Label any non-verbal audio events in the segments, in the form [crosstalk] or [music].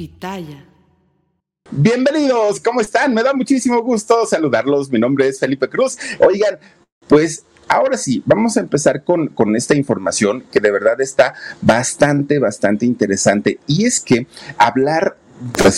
Pitaya. Bienvenidos, ¿cómo están? Me da muchísimo gusto saludarlos. Mi nombre es Felipe Cruz. Oigan, pues ahora sí, vamos a empezar con, con, esta información que de verdad está bastante, bastante interesante. Y es que hablar de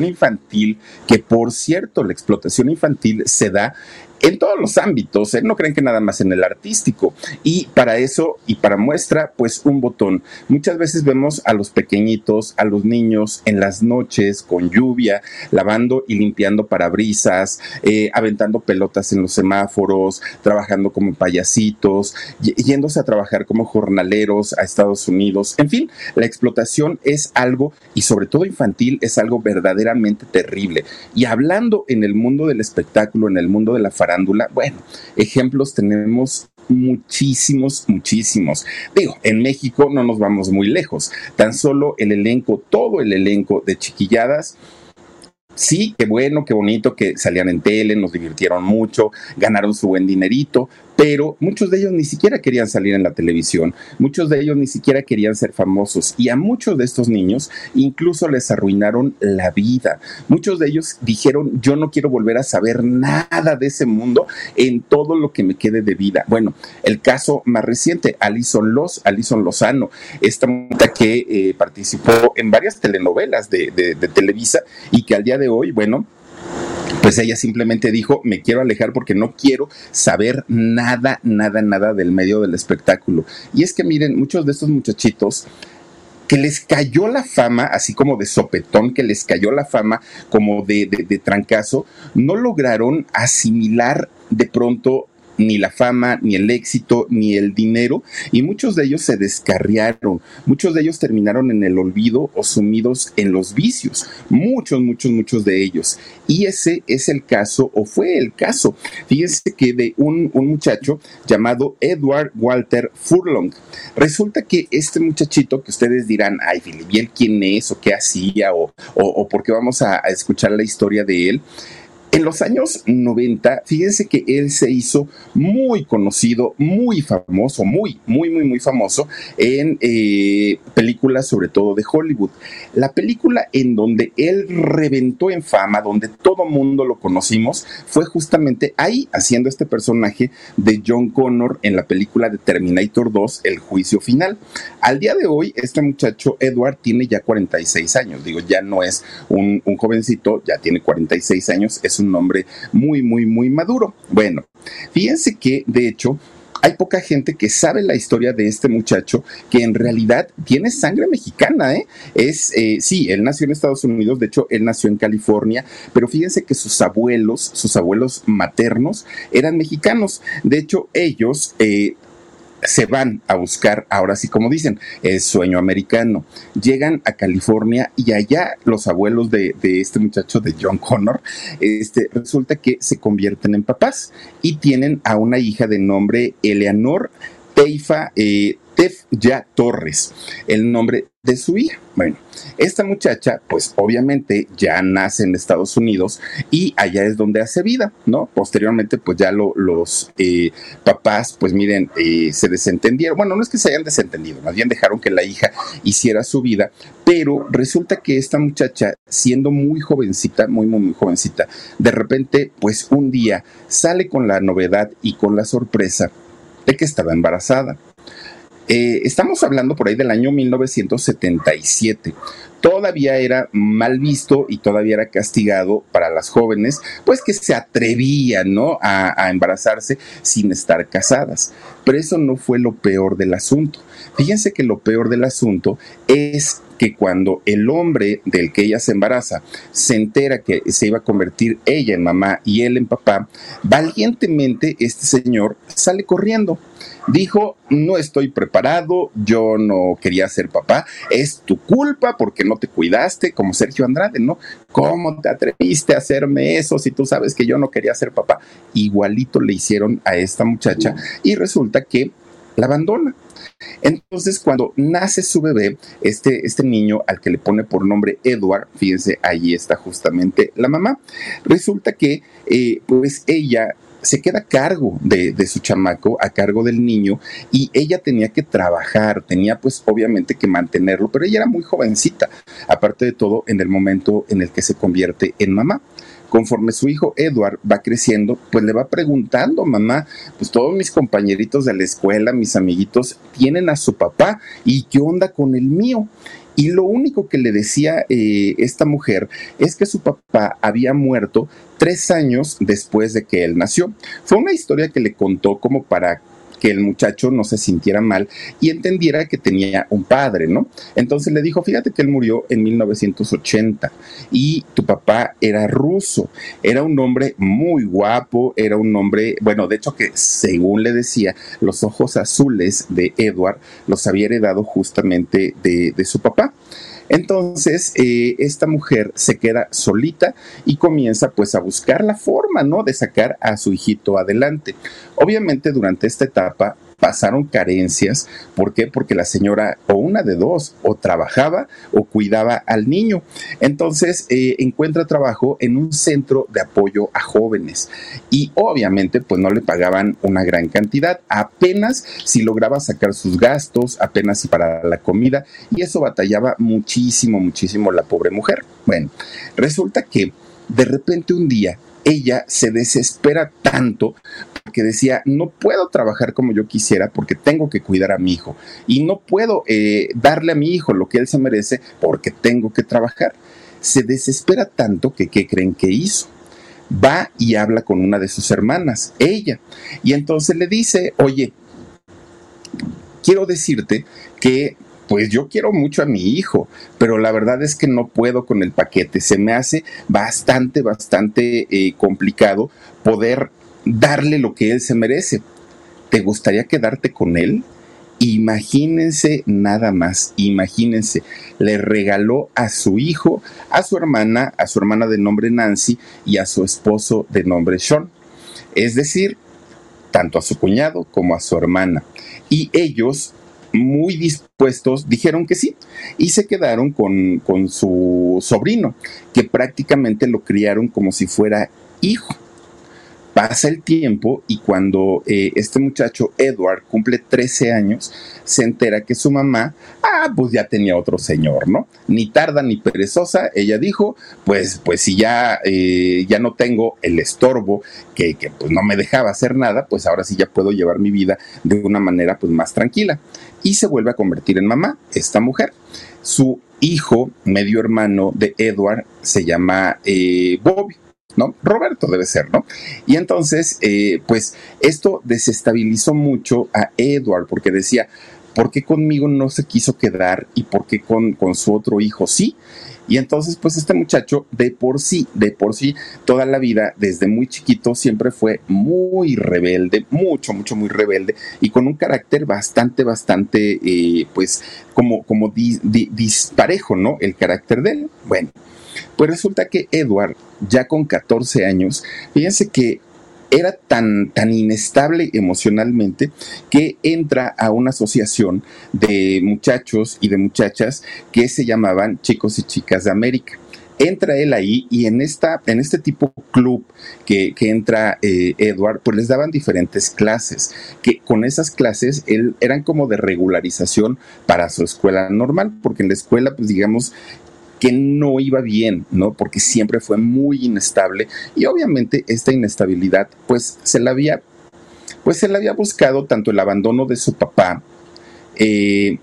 infantil, que por cierto, la explotación infantil se da en todos los ámbitos, ¿eh? no creen que nada más en el artístico. Y para eso y para muestra, pues un botón. Muchas veces vemos a los pequeñitos, a los niños en las noches con lluvia, lavando y limpiando parabrisas, eh, aventando pelotas en los semáforos, trabajando como payasitos, yéndose a trabajar como jornaleros a Estados Unidos. En fin, la explotación es algo, y sobre todo infantil, es algo verdaderamente terrible. Y hablando en el mundo del espectáculo, en el mundo de la farándula, bueno, ejemplos tenemos muchísimos, muchísimos. Digo, en México no nos vamos muy lejos. Tan solo el elenco, todo el elenco de chiquilladas sí, qué bueno, qué bonito que salían en tele, nos divirtieron mucho, ganaron su buen dinerito, pero muchos de ellos ni siquiera querían salir en la televisión, muchos de ellos ni siquiera querían ser famosos y a muchos de estos niños incluso les arruinaron la vida. Muchos de ellos dijeron, yo no quiero volver a saber nada de ese mundo en todo lo que me quede de vida. Bueno, el caso más reciente, Alison Los, Alison Lozano, esta mujer que eh, participó en varias telenovelas de, de Televisa y que al día de hoy, bueno, pues ella simplemente dijo, me quiero alejar porque no quiero saber nada, nada, nada del medio del espectáculo. Y es que miren, muchos de estos muchachitos que les cayó la fama, así como de sopetón, que les cayó la fama como de, de, de trancazo, no lograron asimilar de pronto ni la fama, ni el éxito, ni el dinero, y muchos de ellos se descarriaron, muchos de ellos terminaron en el olvido o sumidos en los vicios, muchos, muchos, muchos de ellos. Y ese es el caso, o fue el caso, fíjense que de un, muchacho llamado Edward Walter Furlong. Resulta que este muchachito, que ustedes dirán, ay, Filipiel, ¿quién es? o qué hacía? O, o, por qué vamos a escuchar la historia de él. En los años 90, fíjense que él se hizo muy conocido, muy famoso, muy, muy, muy, muy famoso en eh, películas sobre todo de Hollywood. La película en donde él reventó en fama, donde todo mundo lo conocimos, fue justamente ahí haciendo este personaje de John Connor en la película de Terminator 2, El Juicio Final. Al día de hoy, este muchacho Edward tiene ya 46 años, digo, ya no es un, jovencito, ya tiene 46 años, es un hombre muy, muy, muy maduro. Bueno, fíjense que de hecho hay poca gente que sabe la historia de este muchacho que en realidad tiene sangre mexicana, ¿eh? Es, eh, sí, él nació en Estados Unidos, de hecho, él nació en California, pero fíjense que sus abuelos, sus abuelos maternos eran mexicanos. De hecho, ellos eh, se van a buscar, ahora sí como dicen, el sueño americano. Llegan a California y allá los abuelos de, este muchacho, de John Connor, este, resulta que se convierten en papás y tienen a una hija de nombre Eleanor Teifa eh, Tef Ya Torres, el nombre de su hija. Bueno, esta muchacha, pues obviamente ya nace en Estados Unidos y allá es donde hace vida, ¿no? Posteriormente, pues ya los eh, papás, pues miren, eh, se desentendieron. Bueno, no es que se hayan desentendido, más bien dejaron que la hija hiciera su vida, pero resulta que esta muchacha, siendo muy jovencita, muy, muy, muy jovencita, de repente, pues un día sale con la novedad y con la sorpresa de que estaba embarazada. Eh, estamos hablando por ahí del año 1977. Todavía era mal visto y todavía era castigado para las jóvenes, pues que se atrevían, ¿no? A, a embarazarse sin estar casadas. Pero eso no fue lo peor del asunto. Fíjense que lo peor del asunto es que cuando el hombre del que ella se embaraza se entera que se iba a convertir ella en mamá y él en papá, valientemente este señor sale corriendo dijo, no estoy preparado, yo no quería ser papá, es tu culpa porque no te cuidaste, como Sergio Andrade, ¿no? ¿Cómo te atreviste a hacerme eso si tú sabes que yo no quería ser papá? Igualito le hicieron a esta muchacha y resulta que la abandona. Entonces, cuando nace su bebé, este, este niño al que le pone por nombre Edward, fíjense, ahí está justamente la mamá, resulta que eh, pues ella se queda a cargo de, de, su chamaco, a cargo del niño, y ella tenía que trabajar, tenía pues obviamente que mantenerlo, pero ella era muy jovencita, aparte de todo en el momento en el que se convierte en mamá conforme su hijo Edward va creciendo, pues le va preguntando, mamá, pues todos mis compañeritos de la escuela, mis amiguitos, tienen a su papá, ¿y qué onda con el mío? Y lo único que le decía eh, esta mujer es que su papá había muerto tres años después de que él nació. Fue una historia que le contó como para que el muchacho no se sintiera mal y entendiera que tenía un padre, ¿no? Entonces le dijo, fíjate que él murió en 1980 y tu papá era ruso, era un hombre muy guapo, era un hombre, bueno, de hecho que según le decía, los ojos azules de Edward los había heredado justamente de, de su papá. Entonces, eh, esta mujer se queda solita y comienza pues a buscar la forma, ¿no? De sacar a su hijito adelante. Obviamente durante esta etapa pasaron carencias. ¿Por qué? Porque la señora o una de dos, o trabajaba o cuidaba al niño. Entonces eh, encuentra trabajo en un centro de apoyo a jóvenes y obviamente pues no le pagaban una gran cantidad, apenas si lograba sacar sus gastos, apenas si para la comida y eso batallaba muchísimo, muchísimo la pobre mujer. Bueno, resulta que de repente un día ella se desespera tanto que decía, no puedo trabajar como yo quisiera porque tengo que cuidar a mi hijo y no puedo eh, darle a mi hijo lo que él se merece porque tengo que trabajar. Se desespera tanto que, ¿qué creen que hizo? Va y habla con una de sus hermanas, ella, y entonces le dice, oye, quiero decirte que pues yo quiero mucho a mi hijo, pero la verdad es que no puedo con el paquete. Se me hace bastante, bastante eh, complicado poder darle lo que él se merece. ¿Te gustaría quedarte con él? Imagínense nada más, imagínense, le regaló a su hijo, a su hermana, a su hermana de nombre Nancy y a su esposo de nombre Sean. Es decir, tanto a su cuñado como a su hermana. Y ellos, muy dispuestos, dijeron que sí y se quedaron con, con su sobrino, que prácticamente lo criaron como si fuera hijo. Pasa el tiempo y cuando eh, este muchacho Edward cumple 13 años, se entera que su mamá, ah, pues ya tenía otro señor, ¿no? Ni tarda ni perezosa, ella dijo, pues, pues si ya, eh, ya no tengo el estorbo que, que pues no me dejaba hacer nada, pues ahora sí ya puedo llevar mi vida de una manera pues más tranquila. Y se vuelve a convertir en mamá, esta mujer. Su hijo, medio hermano de Edward, se llama eh, Bobby. ¿No? Roberto debe ser, ¿no? Y entonces, eh, pues esto desestabilizó mucho a Edward porque decía, ¿por qué conmigo no se quiso quedar y por qué con, con su otro hijo sí? Y entonces, pues este muchacho de por sí, de por sí, toda la vida, desde muy chiquito, siempre fue muy rebelde, mucho, mucho, muy rebelde, y con un carácter bastante, bastante, eh, pues, como, como disparejo, ¿no? El carácter de él. Bueno, pues resulta que Edward, ya con 14 años, fíjense que era tan, tan inestable emocionalmente que entra a una asociación de muchachos y de muchachas que se llamaban Chicos y Chicas de América. Entra él ahí y en, esta, en este tipo club que, entra eh, Edward, pues les daban diferentes clases, que con esas clases él, eran como de regularización para su escuela normal, porque en la escuela, pues digamos, que no iba bien, ¿no? Porque siempre fue muy inestable y obviamente esta inestabilidad pues se la había pues se la había buscado tanto el abandono de su papá eh,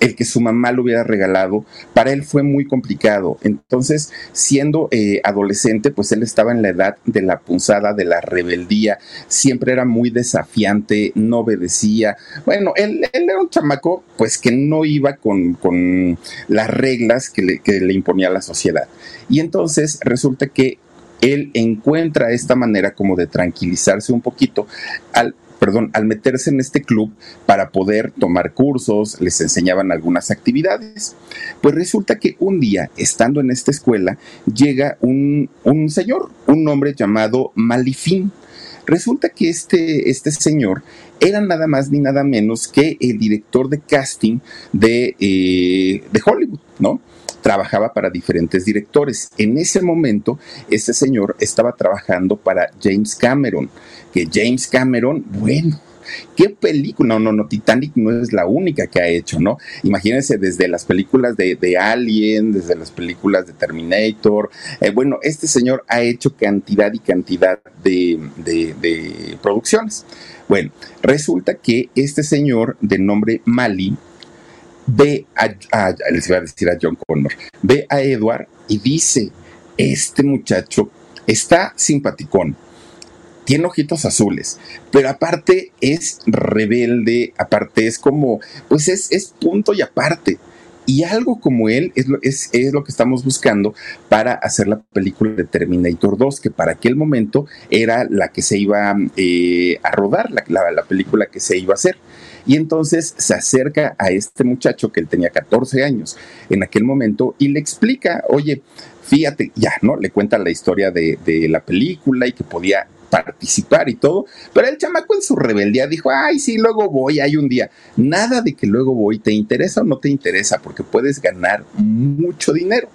el que su mamá lo hubiera regalado, para él fue muy complicado. Entonces, siendo eh, adolescente, pues él estaba en la edad de la punzada, de la rebeldía, siempre era muy desafiante, no obedecía. Bueno, él, era un chamaco, pues que no iba con, con las reglas que le, que le imponía la sociedad. Y entonces resulta que él encuentra esta manera como de tranquilizarse un poquito al perdón, al meterse en este club para poder tomar cursos, les enseñaban algunas actividades. Pues resulta que un día, estando en esta escuela, llega un, señor, un hombre llamado Malifín. Resulta que este, este señor era nada más ni nada menos que el director de casting de, eh, de Hollywood, ¿no? Trabajaba para diferentes directores. En ese momento, este señor estaba trabajando para James Cameron, que James Cameron, bueno, ¿Qué película? No, no, no, Titanic no es la única que ha hecho, ¿no? Imagínense desde las películas de, Alien, desde las películas de Terminator. Eh, bueno, este señor ha hecho cantidad y cantidad de, producciones. Bueno, resulta que este señor de nombre Mali ve a, les a decir a John Connor, ve a Edward y dice, este muchacho está simpaticón, tiene ojitos azules, pero aparte es rebelde, aparte es como, pues es, es punto y aparte. Y algo como él es lo, es, lo, que estamos buscando para hacer la película de Terminator 2, que para aquel momento era la que se iba eh, a rodar, la, la, película que se iba a hacer. Y entonces se acerca a este muchacho que él tenía 14 años en aquel momento y le explica, oye, fíjate, ya, ¿no? Le cuenta la historia de, la película y que podía participar y todo, pero el chamaco en su rebeldía dijo, ay, sí, luego voy, hay un día. Nada de que luego voy, ¿te interesa o no te interesa? Porque puedes ganar mucho dinero.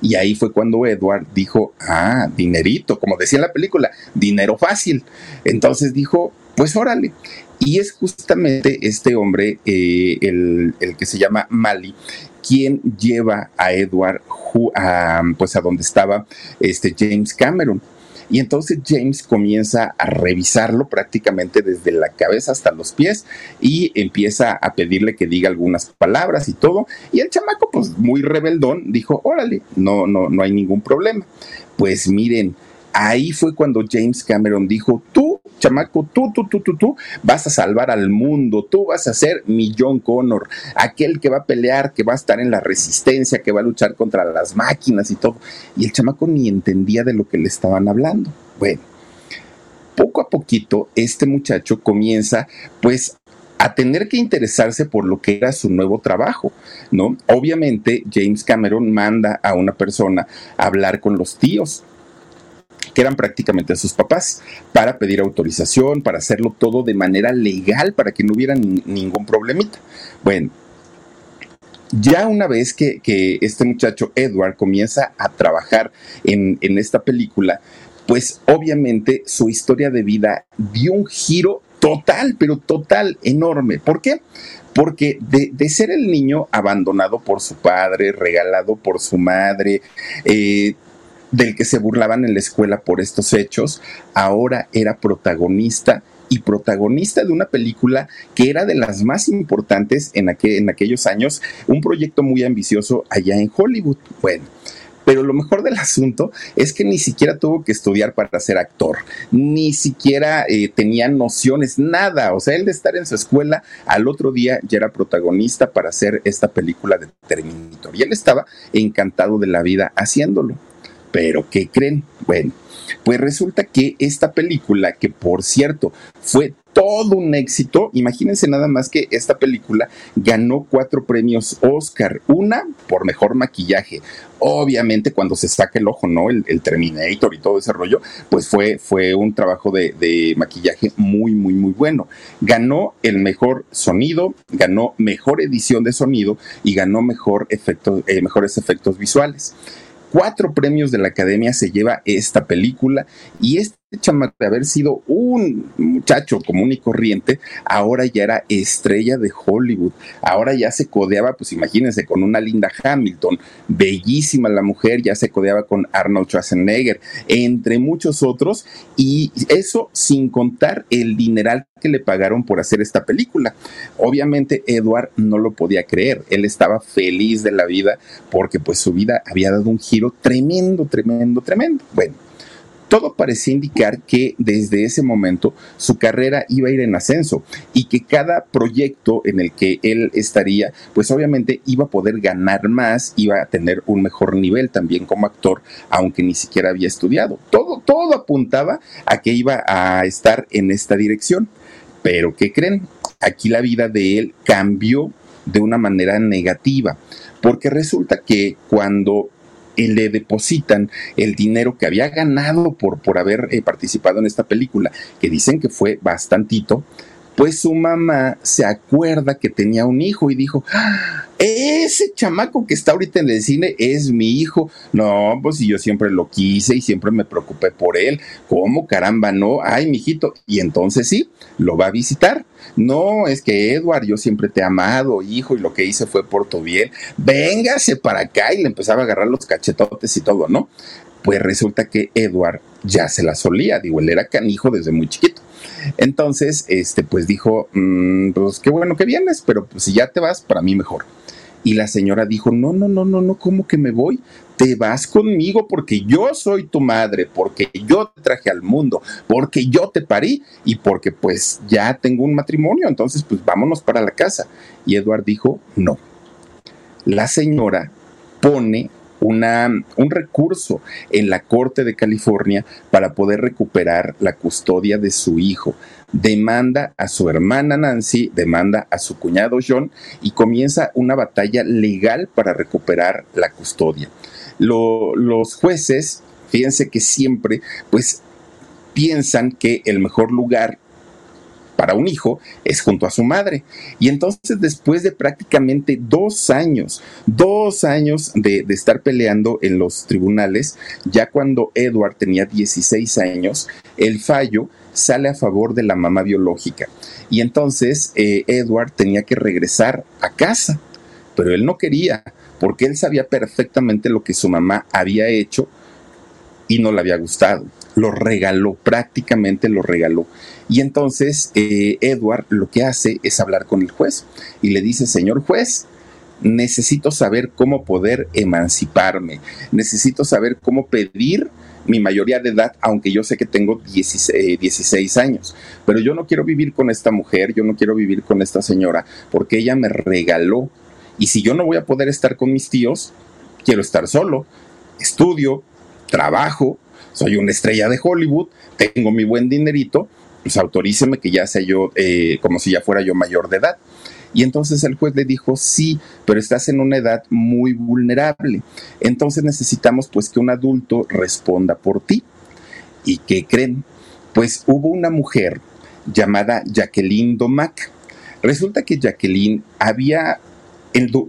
Y ahí fue cuando Edward dijo, ah, dinerito, como decía la película, dinero fácil. Entonces dijo, pues órale. Y es justamente este hombre, eh, el, que se llama Mali, quien lleva a Edward a, pues a donde estaba este James Cameron. Y entonces James comienza a revisarlo prácticamente desde la cabeza hasta los pies y empieza a pedirle que diga algunas palabras y todo. Y el chamaco, pues muy rebeldón, dijo, órale, no, no, no hay ningún problema. Pues miren, ahí fue cuando James Cameron dijo, tú, chamaco, tú, tú, tú, tú, tú, vas a salvar al mundo, tú vas a ser mi John Connor, aquel que va a pelear, que va a estar en la resistencia, que va a luchar contra las máquinas y todo. Y el chamaco ni entendía de lo que le estaban hablando. Bueno, poco a poquito este muchacho comienza pues a tener que interesarse por lo que era su nuevo trabajo, ¿no? Obviamente James Cameron manda a una persona a hablar con los tíos que eran prácticamente sus papás, para pedir autorización, para hacerlo todo de manera legal, para que no hubiera ningún problemita. Bueno, ya una vez que, este muchacho Edward comienza a trabajar en, esta película, pues obviamente su historia de vida dio un giro total, pero total, enorme. ¿Por qué? Porque de, ser el niño abandonado por su padre, regalado por su madre, eh, del que se burlaban en la escuela por estos hechos, ahora era protagonista y protagonista de una película que era de las más importantes en, en aquellos años, un proyecto muy ambicioso allá en Hollywood. Bueno, pero lo mejor del asunto es que ni siquiera tuvo que estudiar para ser actor, ni siquiera eh, tenía nociones, nada. O sea, él de estar en su escuela, al otro día ya era protagonista para hacer esta película de Terminator. Y él estaba encantado de la vida haciéndolo. Pero ¿qué creen? Bueno, pues resulta que esta película, que por cierto fue todo un éxito. Imagínense nada más que esta película ganó cuatro premios Oscar, una por mejor maquillaje. Obviamente cuando se saca el ojo, ¿no? El, Terminator y todo ese rollo, pues fue, fue un trabajo de, maquillaje muy, muy, muy bueno. Ganó el mejor sonido, ganó mejor edición de sonido y ganó mejor eh, mejores efectos visuales cuatro premios de la academia se lleva esta película y este de haber sido un muchacho común y corriente, ahora ya era estrella de Hollywood, ahora ya se codeaba, pues imagínense, con una Linda Hamilton, bellísima la mujer, ya se codeaba con Arnold Schwarzenegger, entre muchos otros, y eso sin contar el dineral que le pagaron por hacer esta película. Obviamente Edward no lo podía creer, él estaba feliz de la vida porque pues su vida había dado un giro tremendo, tremendo, tremendo. Bueno, todo parecía indicar que desde ese momento su carrera iba a ir en ascenso y que cada proyecto en el que él estaría, pues obviamente iba a poder ganar más, iba a tener un mejor nivel también como actor, aunque ni siquiera había estudiado. Todo, todo apuntaba a que iba a estar en esta dirección. Pero ¿qué creen? Aquí la vida de él cambió de una manera negativa, porque resulta que cuando le depositan el dinero que había ganado por, por haber eh, participado en esta película, que dicen que fue bastantito, pues su mamá se acuerda que tenía un hijo y dijo, ¡Ah! ese chamaco que está ahorita en el cine es mi hijo. No, pues yo siempre lo quise y siempre me preocupé por él. ¿Cómo caramba no? Ay, mijito. Y entonces sí, lo va a visitar. No, es que Edward, yo siempre te he amado, hijo, y lo que hice fue por tu bien. Véngase para acá y le empezaba a agarrar los cachetotes y todo, ¿no? Pues resulta que Edward ya se la solía, digo, él era canijo desde muy chiquito. Entonces, este, pues dijo, mm, pues qué bueno que vienes, pero pues, si ya te vas, para mí mejor. Y la señora dijo, no, no, no, no, no, ¿cómo que me voy? Te vas conmigo porque yo soy tu madre, porque yo te traje al mundo, porque yo te parí y porque pues ya tengo un matrimonio, entonces pues vámonos para la casa. Y Edward dijo, no. La señora pone un recurso en la Corte de California para poder recuperar la custodia de su hijo. Demanda a su hermana Nancy, demanda a su cuñado John y comienza una batalla legal para recuperar la custodia. los jueces, fíjense que siempre, pues piensan que el mejor lugar para un hijo es junto a su madre. Y entonces después de prácticamente dos años, dos años de, estar peleando en los tribunales, ya cuando Edward tenía 16 años, el fallo sale a favor de la mamá biológica. Y entonces eh, Edward tenía que regresar a casa, pero él no quería, porque él sabía perfectamente lo que su mamá había hecho y no le había gustado. Lo regaló, prácticamente lo regaló. Y entonces eh, Edward lo que hace es hablar con el juez y le dice, señor juez, necesito saber cómo poder emanciparme, necesito saber cómo pedir mi mayoría de edad, aunque yo sé que tengo 16, 16, años, pero yo no quiero vivir con esta mujer, yo no quiero vivir con esta señora, porque ella me regaló. Y si yo no voy a poder estar con mis tíos, quiero estar solo, estudio, trabajo, soy una estrella de Hollywood, tengo mi buen dinerito, pues autoríceme que ya sea yo, eh, como si ya fuera yo mayor de edad. Y entonces el juez le dijo, sí, pero estás en una edad muy vulnerable. Entonces necesitamos pues que un adulto responda por ti. ¿Y qué creen? Pues hubo una mujer llamada Jacqueline Domac. Resulta que Jacqueline había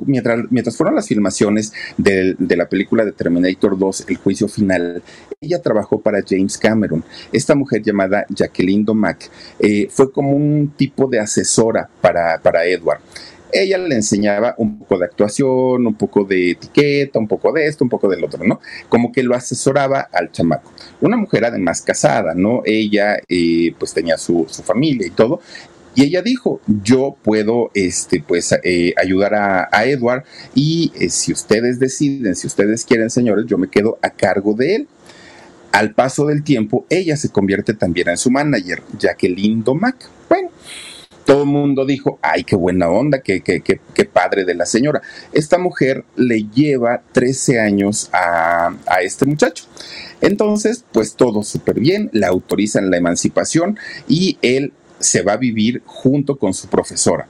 mientras, fueron las filmaciones de, la película de Terminator 2, El juicio final, ella trabajó para James Cameron. Esta mujer llamada Jacqueline Domac eh, fue como un tipo de asesora para, para Edward ella le enseñaba un poco de actuación, un poco de etiqueta, un poco de esto, un poco del otro, ¿no? Como que lo asesoraba al chamaco. Una mujer además casada, ¿no? Ella eh, pues tenía su, su, familia y todo, y ella dijo, yo puedo este, pues, eh, ayudar a, Edward y eh, si ustedes deciden, si ustedes quieren, señores, yo me quedo a cargo de él. Al paso del tiempo, ella se convierte también en su manager, Jacqueline Domac. Bueno, todo el mundo dijo, ay, qué buena onda, qué, qué, qué, qué, padre de la señora. Esta mujer le lleva 13 años a, a este muchacho. Entonces, pues todo súper bien, le autorizan la emancipación y él se va a vivir junto con su profesora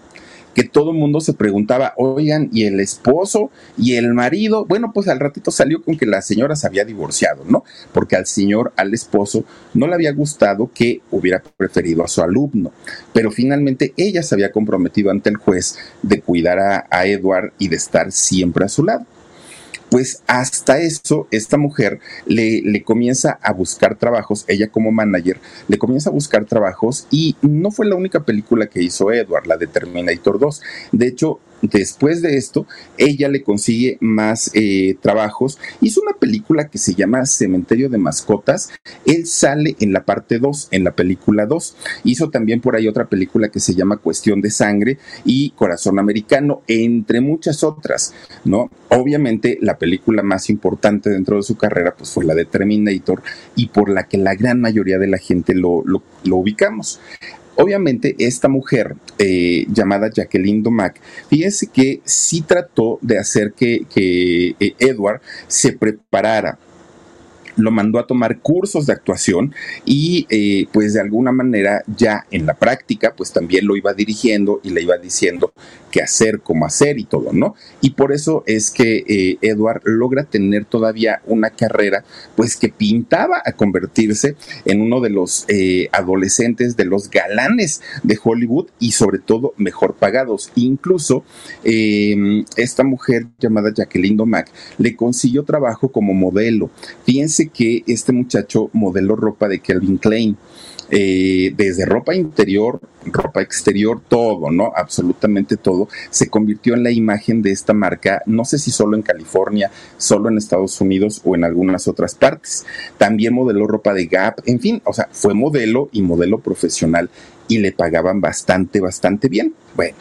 que todo el mundo se preguntaba, oigan, ¿y el esposo y el marido? Bueno, pues al ratito salió con que la señora se había divorciado, ¿no? Porque al señor, al esposo, no le había gustado que hubiera preferido a su alumno, pero finalmente ella se había comprometido ante el juez de cuidar a, a Edward y de estar siempre a su lado pues hasta eso esta mujer le, le, comienza a buscar trabajos, ella como manager, le comienza a buscar trabajos y no fue la única película que hizo Edward, la de Terminator 2. De hecho, Después de esto, ella le consigue más eh, trabajos. Hizo una película que se llama Cementerio de Mascotas. Él sale en la parte 2, en la película 2. Hizo también por ahí otra película que se llama Cuestión de Sangre y Corazón Americano, entre muchas otras, ¿no? Obviamente, la película más importante dentro de su carrera, pues fue la de Terminator y por la que la gran mayoría de la gente lo, lo ubicamos. Obviamente, esta mujer eh, llamada Jacqueline Domac, fíjense que sí trató de hacer que, eh, Edward se preparara lo mandó a tomar cursos de actuación y eh, pues de alguna manera ya en la práctica pues también lo iba dirigiendo y le iba diciendo qué hacer, cómo hacer y todo, ¿no? Y por eso es que eh, Edward logra tener todavía una carrera, pues que pintaba a convertirse en uno de los eh, adolescentes, de los galanes de Hollywood y sobre todo mejor pagados. Incluso em, esta mujer llamada Jacqueline Domac le consiguió trabajo como modelo. Fíjense que este muchacho modeló ropa de Kelvin Klein. Eh, desde ropa interior, ropa exterior, todo, ¿no? Absolutamente todo, se convirtió en la imagen de esta marca, no sé si solo en California, solo en Estados Unidos o en algunas otras partes. También modeló ropa de Gap, en fin, o sea, fue modelo y modelo profesional y le pagaban bastante, bastante bien. Bueno.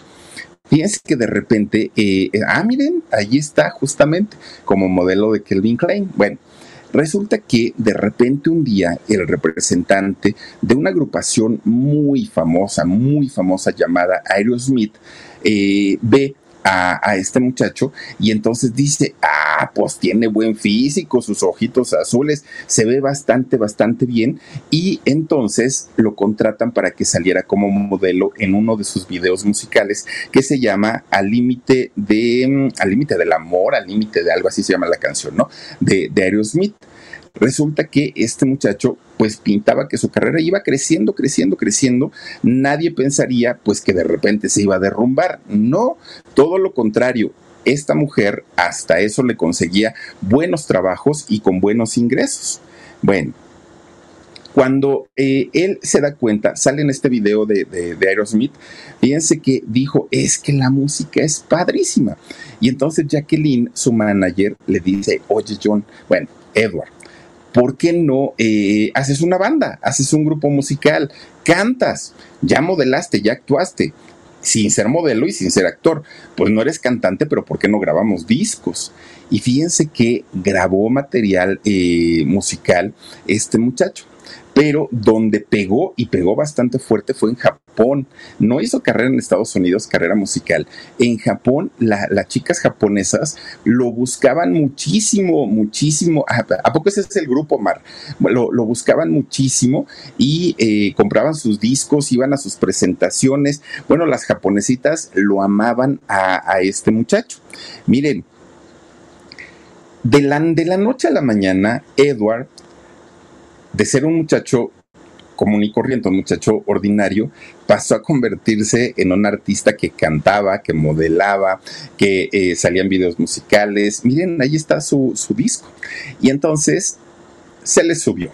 Fíjense que de repente, eh, ah, miren, ahí está justamente como modelo de Kelvin Klein. Bueno, Resulta que de repente un día el representante de una agrupación muy famosa, muy famosa llamada Aerosmith, eh, ve a, este muchacho y entonces dice, ah, pues tiene buen físico, sus ojitos azules, se ve bastante, bastante bien y entonces lo contratan para que saliera como modelo en uno de sus videos musicales que se llama Al límite de, mm, al límite del amor, al límite de algo así se llama la canción, ¿no? De, de Aerosmith. Resulta que este muchacho pues pintaba que su carrera iba creciendo, creciendo, creciendo. Nadie pensaría pues que de repente se iba a derrumbar. No, todo lo contrario. Esta mujer hasta eso le conseguía buenos trabajos y con buenos ingresos. Bueno, cuando eh, él se da cuenta, sale en este video de, de, de, Aerosmith, fíjense que dijo, es que la música es padrísima. Y entonces Jacqueline, su manager, le dice, oye John, bueno, Edward, ¿por qué no eh, haces una banda, haces un grupo musical, cantas, ya modelaste, ya actuaste? sin ser modelo y sin ser actor. Pues no eres cantante, pero ¿por qué no grabamos discos? Y fíjense que grabó material eh, musical este muchacho pero donde pegó y pegó bastante fuerte fue en Japón. No hizo carrera en Estados Unidos, carrera musical. En Japón, las chicas japonesas lo buscaban muchísimo, muchísimo. ¿A, poco ese es el grupo, Mar? Lo, buscaban muchísimo y eh, compraban sus discos, iban a sus presentaciones. Bueno, las japonesitas lo amaban a, a este muchacho. Miren, de la, de la, noche a la mañana, Edward de ser un muchacho común y corriente, un muchacho ordinario, pasó a convertirse en un artista que cantaba, que modelaba, que eh, salían videos musicales. Miren, ahí está su, su disco. Y entonces se le subió.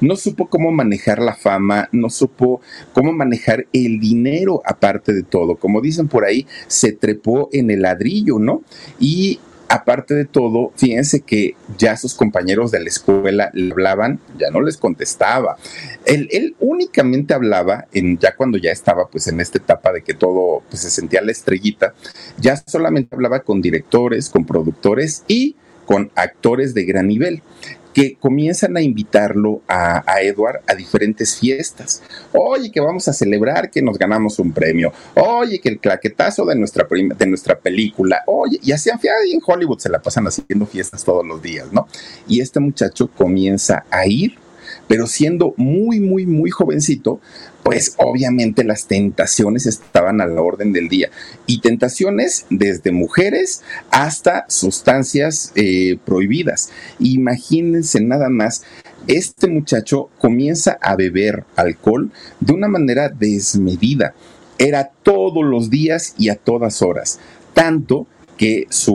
No supo cómo manejar la fama, no supo cómo manejar el dinero aparte de todo. Como dicen por ahí, se trepó en el ladrillo, ¿no? Y aparte de todo, fíjense que ya sus compañeros de la escuela le hablaban, ya no les contestaba. Él, únicamente hablaba, en, ya cuando ya estaba pues en esta etapa de que todo pues, se sentía la estrellita, ya solamente hablaba con directores, con productores y con actores de gran nivel que comienzan a invitarlo a, Edward a diferentes fiestas. Oye, que vamos a celebrar que nos ganamos un premio. Oye, que el claquetazo de nuestra, de nuestra película. Oye, y fiestas en Hollywood se la pasan haciendo fiestas todos los días, ¿no? Y este muchacho comienza a ir pero siendo muy, muy, muy jovencito, pues obviamente las tentaciones estaban a la orden del día. Y tentaciones desde mujeres hasta sustancias eh, prohibidas. Imagínense nada más, este muchacho comienza a beber alcohol de una manera desmedida. Era todos los días y a todas horas. Tanto que su,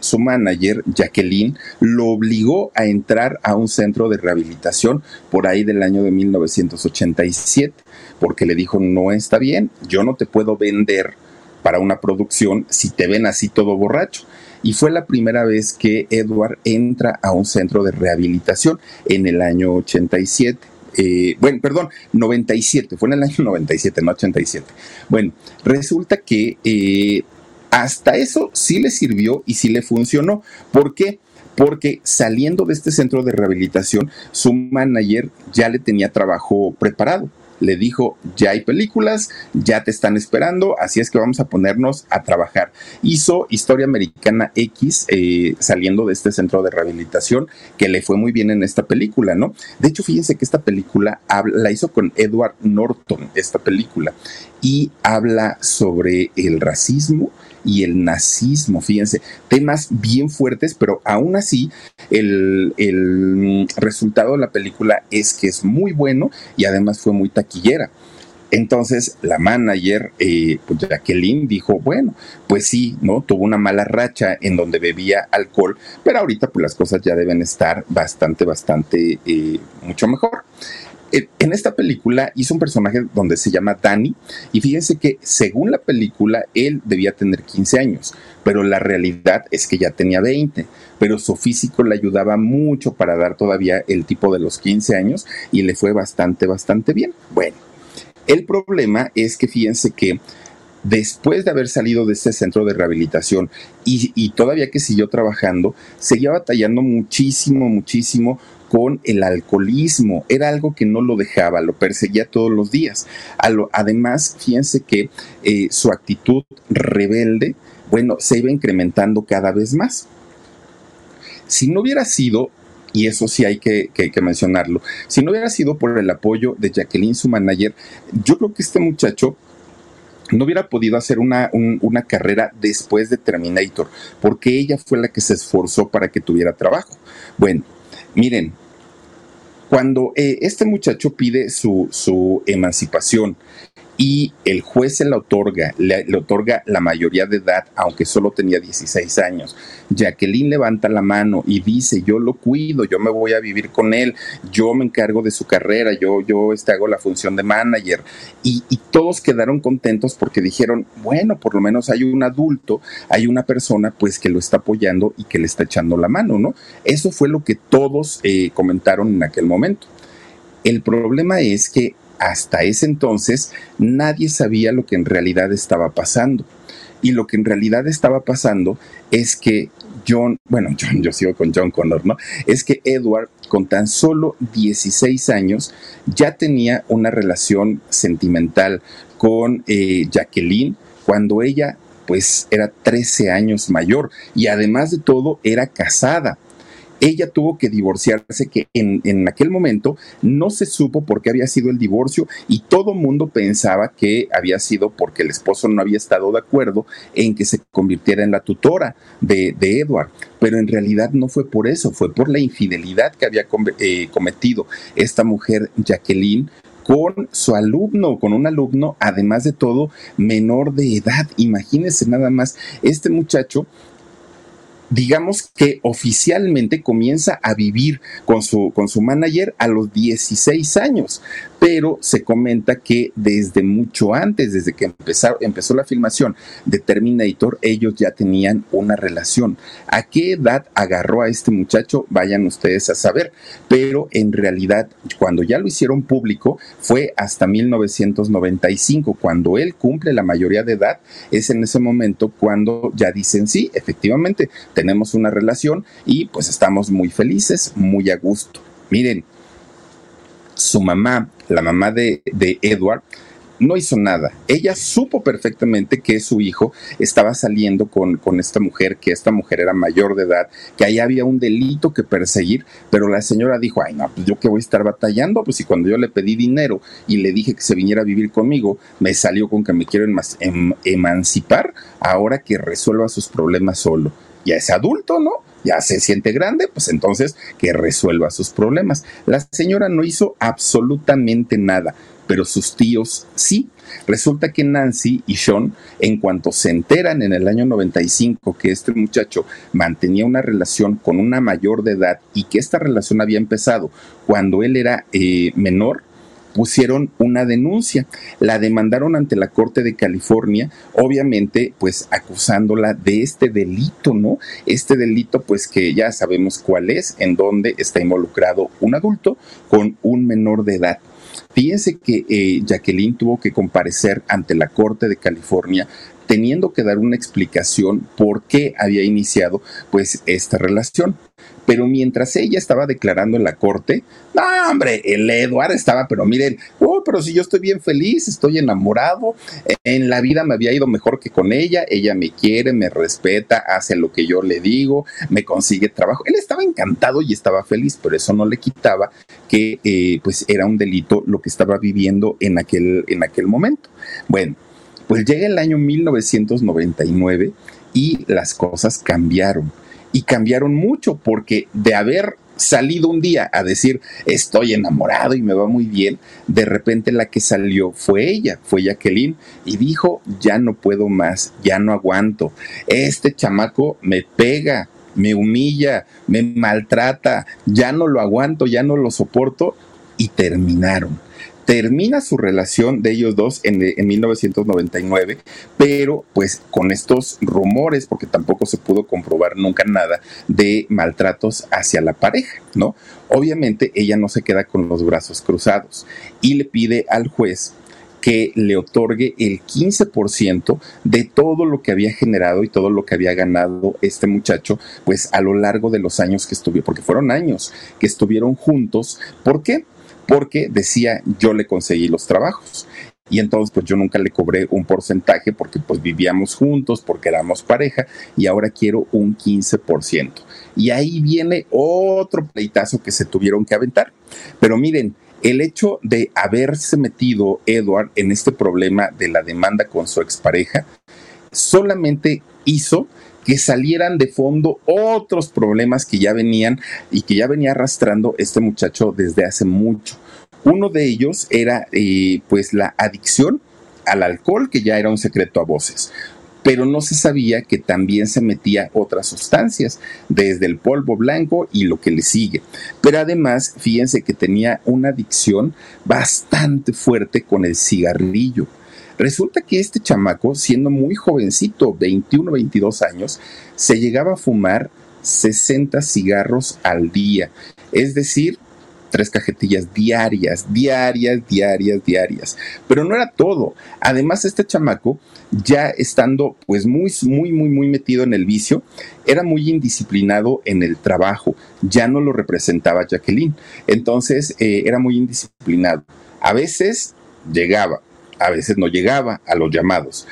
su manager, Jacqueline, lo obligó a entrar a un centro de rehabilitación por ahí del año de 1987, porque le dijo, no está bien, yo no te puedo vender para una producción si te ven así todo borracho. Y fue la primera vez que Edward entra a un centro de rehabilitación en el año 87. Eh, bueno, perdón, 97, fue en el año 97, no 87. Bueno, resulta que eh, hasta eso sí le sirvió y sí le funcionó. ¿Por qué? Porque saliendo de este centro de rehabilitación, su manager ya le tenía trabajo preparado le dijo, ya hay películas, ya te están esperando, así es que vamos a ponernos a trabajar. Hizo Historia Americana X eh, saliendo de este centro de rehabilitación, que le fue muy bien en esta película, ¿no? De hecho, fíjense que esta película la hizo con Edward Norton, esta película, y habla sobre el racismo y el nazismo, fíjense, temas bien fuertes, pero aún así el, resultado de la película es que es muy bueno y además fue muy taquillera. Entonces la manager, eh, pues Jacqueline, dijo, bueno, pues sí, ¿no? Tuvo una mala racha en donde bebía alcohol, pero ahorita pues las cosas ya deben estar bastante, bastante, eh, mucho mejor en esta película hizo un personaje donde se llama Danny y fíjense que según la película él debía tener 15 años, pero la realidad es que ya tenía 20, pero su físico le ayudaba mucho para dar todavía el tipo de los 15 años y le fue bastante, bastante bien. Bueno, el problema es que fíjense que después de haber salido de ese centro de rehabilitación y, y, todavía que siguió trabajando, seguía batallando muchísimo, muchísimo con el alcoholismo. Era algo que no lo dejaba, lo perseguía todos los días. Además, fíjense que eh, su actitud rebelde, bueno, se iba incrementando cada vez más. Si no hubiera sido y eso sí hay que, mencionarlo. Si no hubiera sido por el apoyo de Jacqueline, su manager, yo creo que este muchacho no hubiera podido hacer una, una, carrera después de Terminator, porque ella fue la que se esforzó para que tuviera trabajo. Bueno, miren, cuando eh, este muchacho pide su, su emancipación y el juez se la otorga, le, otorga la mayoría de edad, aunque solo tenía 16 años. Jacqueline levanta la mano y dice, yo lo cuido, yo me voy a vivir con él, yo me encargo de su carrera, yo, yo este, hago la función de manager. Y, todos quedaron contentos porque dijeron, bueno, por lo menos hay un adulto, hay una persona pues que lo está apoyando y que le está echando la mano, ¿no? Eso fue lo que todos eh, comentaron en aquel momento. El problema es que hasta ese entonces nadie sabía lo que en realidad estaba pasando. Y lo que en realidad estaba pasando es que John, bueno, [laughs] John, yo sigo con John Connor, ¿no? Es que Edward, con tan solo 16 años, ya tenía una relación sentimental con eh, Jacqueline cuando ella pues era 13 años mayor y además de todo era casada ella tuvo que divorciarse, que en, aquel momento no se supo por qué había sido el divorcio y todo mundo pensaba que había sido porque el esposo no había estado de acuerdo en que se convirtiera en la tutora de, Edward. Pero en realidad no fue por eso, fue por la infidelidad que había eh, cometido esta mujer, Jacqueline, con su alumno, con un alumno, además de todo, menor de edad. Imagínense nada más, este muchacho digamos que oficialmente comienza a vivir con su, con su manager a los 16 años, pero se comenta que desde mucho antes, desde que empezó, la filmación de Terminator, ellos ya tenían una relación. ¿A qué edad agarró a este muchacho? Vayan ustedes a saber, pero en realidad cuando ya lo hicieron público fue hasta 1995, cuando él cumple la mayoría de edad, es en ese momento cuando ya dicen sí, efectivamente, tenemos una relación y pues estamos muy felices, muy a gusto. Miren, su mamá, la mamá de, Edward, no hizo nada. Ella supo perfectamente que su hijo estaba saliendo con, con, esta mujer, que esta mujer era mayor de edad, que ahí había un delito que perseguir, pero la señora dijo, ay no, pues yo que voy a estar batallando, pues si cuando yo le pedí dinero y le dije que se viniera a vivir conmigo, me salió con que me quiero em, emancipar, ahora que resuelva sus problemas solo. Ya es adulto, ¿no? ya se siente grande, pues entonces que resuelva sus problemas. La señora no hizo absolutamente nada, pero sus tíos sí. Resulta que Nancy y Sean, en cuanto se enteran en el año 95 que este muchacho mantenía una relación con una mayor de edad y que esta relación había empezado cuando él era eh, menor, pusieron una denuncia. La demandaron ante la Corte de California, obviamente, pues acusándola de este delito, ¿no? Este delito, pues que ya sabemos cuál es, en donde está involucrado un adulto con un menor de edad. Fíjense que eh, Jacqueline tuvo que comparecer ante la Corte de California teniendo que dar una explicación por qué había iniciado pues esta relación. Pero mientras ella estaba declarando en la corte, no, hombre, el Eduard estaba, pero miren, oh, pero si yo estoy bien feliz, estoy enamorado, en la vida me había ido mejor que con ella, ella me quiere, me respeta, hace lo que yo le digo, me consigue trabajo. Él estaba encantado y estaba feliz, pero eso no le quitaba que eh, pues era un delito lo que estaba viviendo en aquel, en aquel momento. Bueno, pues llega el año 1999 y las cosas cambiaron. Y cambiaron mucho porque de haber salido un día a decir estoy enamorado y me va muy bien, de repente la que salió fue ella, fue Jacqueline, y dijo ya no puedo más, ya no aguanto, este chamaco me pega, me humilla, me maltrata, ya no lo aguanto, ya no lo soporto, y terminaron termina su relación de ellos dos en, 1999, pero pues con estos rumores, porque tampoco se pudo comprobar nunca nada de maltratos hacia la pareja, ¿no? Obviamente ella no se queda con los brazos cruzados y le pide al juez que le otorgue el 15% de todo lo que había generado y todo lo que había ganado este muchacho, pues a lo largo de los años que estuvieron, porque fueron años que estuvieron juntos. ¿Por qué? Porque decía yo le conseguí los trabajos. Y entonces pues yo nunca le cobré un porcentaje porque pues vivíamos juntos, porque éramos pareja y ahora quiero un 15%. Y ahí viene otro pleitazo que se tuvieron que aventar. Pero miren, el hecho de haberse metido Edward en este problema de la demanda con su expareja solamente hizo que salieran de fondo otros problemas que ya venían y que ya venía arrastrando este muchacho desde hace mucho. Uno de ellos era eh, pues la adicción al alcohol, que ya era un secreto a voces pero no se sabía que también se metía otras sustancias, desde el polvo blanco y lo que le sigue. Pero además, fíjense que tenía una adicción bastante fuerte con el cigarrillo. Resulta que este chamaco, siendo muy jovencito, 21, 22 años, se llegaba a fumar 60 cigarros al día. Es decir, tres cajetillas diarias, diarias, diarias, diarias. Pero no era todo. Además, este chamaco, ya estando pues muy, muy, muy, muy metido en el vicio, era muy indisciplinado en el trabajo. Ya no lo representaba Jacqueline. Entonces, eh, era muy indisciplinado. A veces llegaba, a veces no llegaba a los llamados.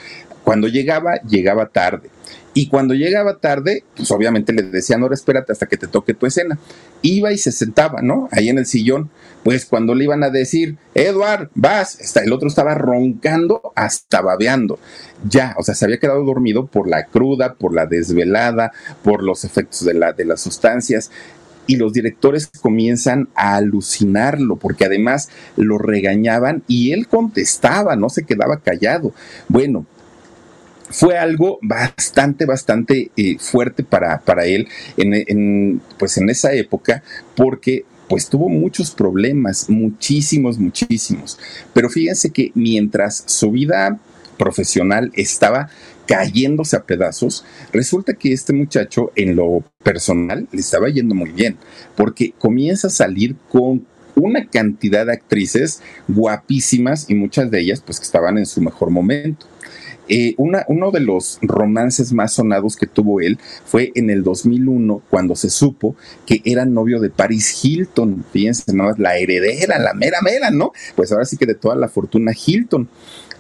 Cuando llegaba, llegaba tarde. Y cuando llegaba tarde, pues obviamente le decían, ahora espérate hasta que te toque tu escena. Iba y se sentaba, ¿no? Ahí en el sillón. Pues cuando le iban a decir, Edward, vas, el otro estaba roncando hasta babeando. Ya, o sea, se había quedado dormido por la cruda, por la desvelada, por los efectos de, la, de las sustancias y los directores comienzan a alucinarlo porque además lo regañaban y él contestaba, no se quedaba callado. Bueno, fue algo bastante, bastante eh, fuerte para, para él en, pues en esa época porque pues tuvo muchos problemas, muchísimos, muchísimos. Pero fíjense que mientras su vida profesional estaba cayéndose a pedazos, resulta que este muchacho en lo personal le estaba yendo muy bien, porque comienza a salir con una cantidad de actrices guapísimas y muchas de ellas pues que estaban en su mejor momento. Eh, uno de los romances más sonados que tuvo él fue en el 2001, cuando se supo que era novio de Paris Hilton. Fíjense, ¿no? la heredera, la mera mera, ¿no? Pues ahora sí que de toda la fortuna Hilton.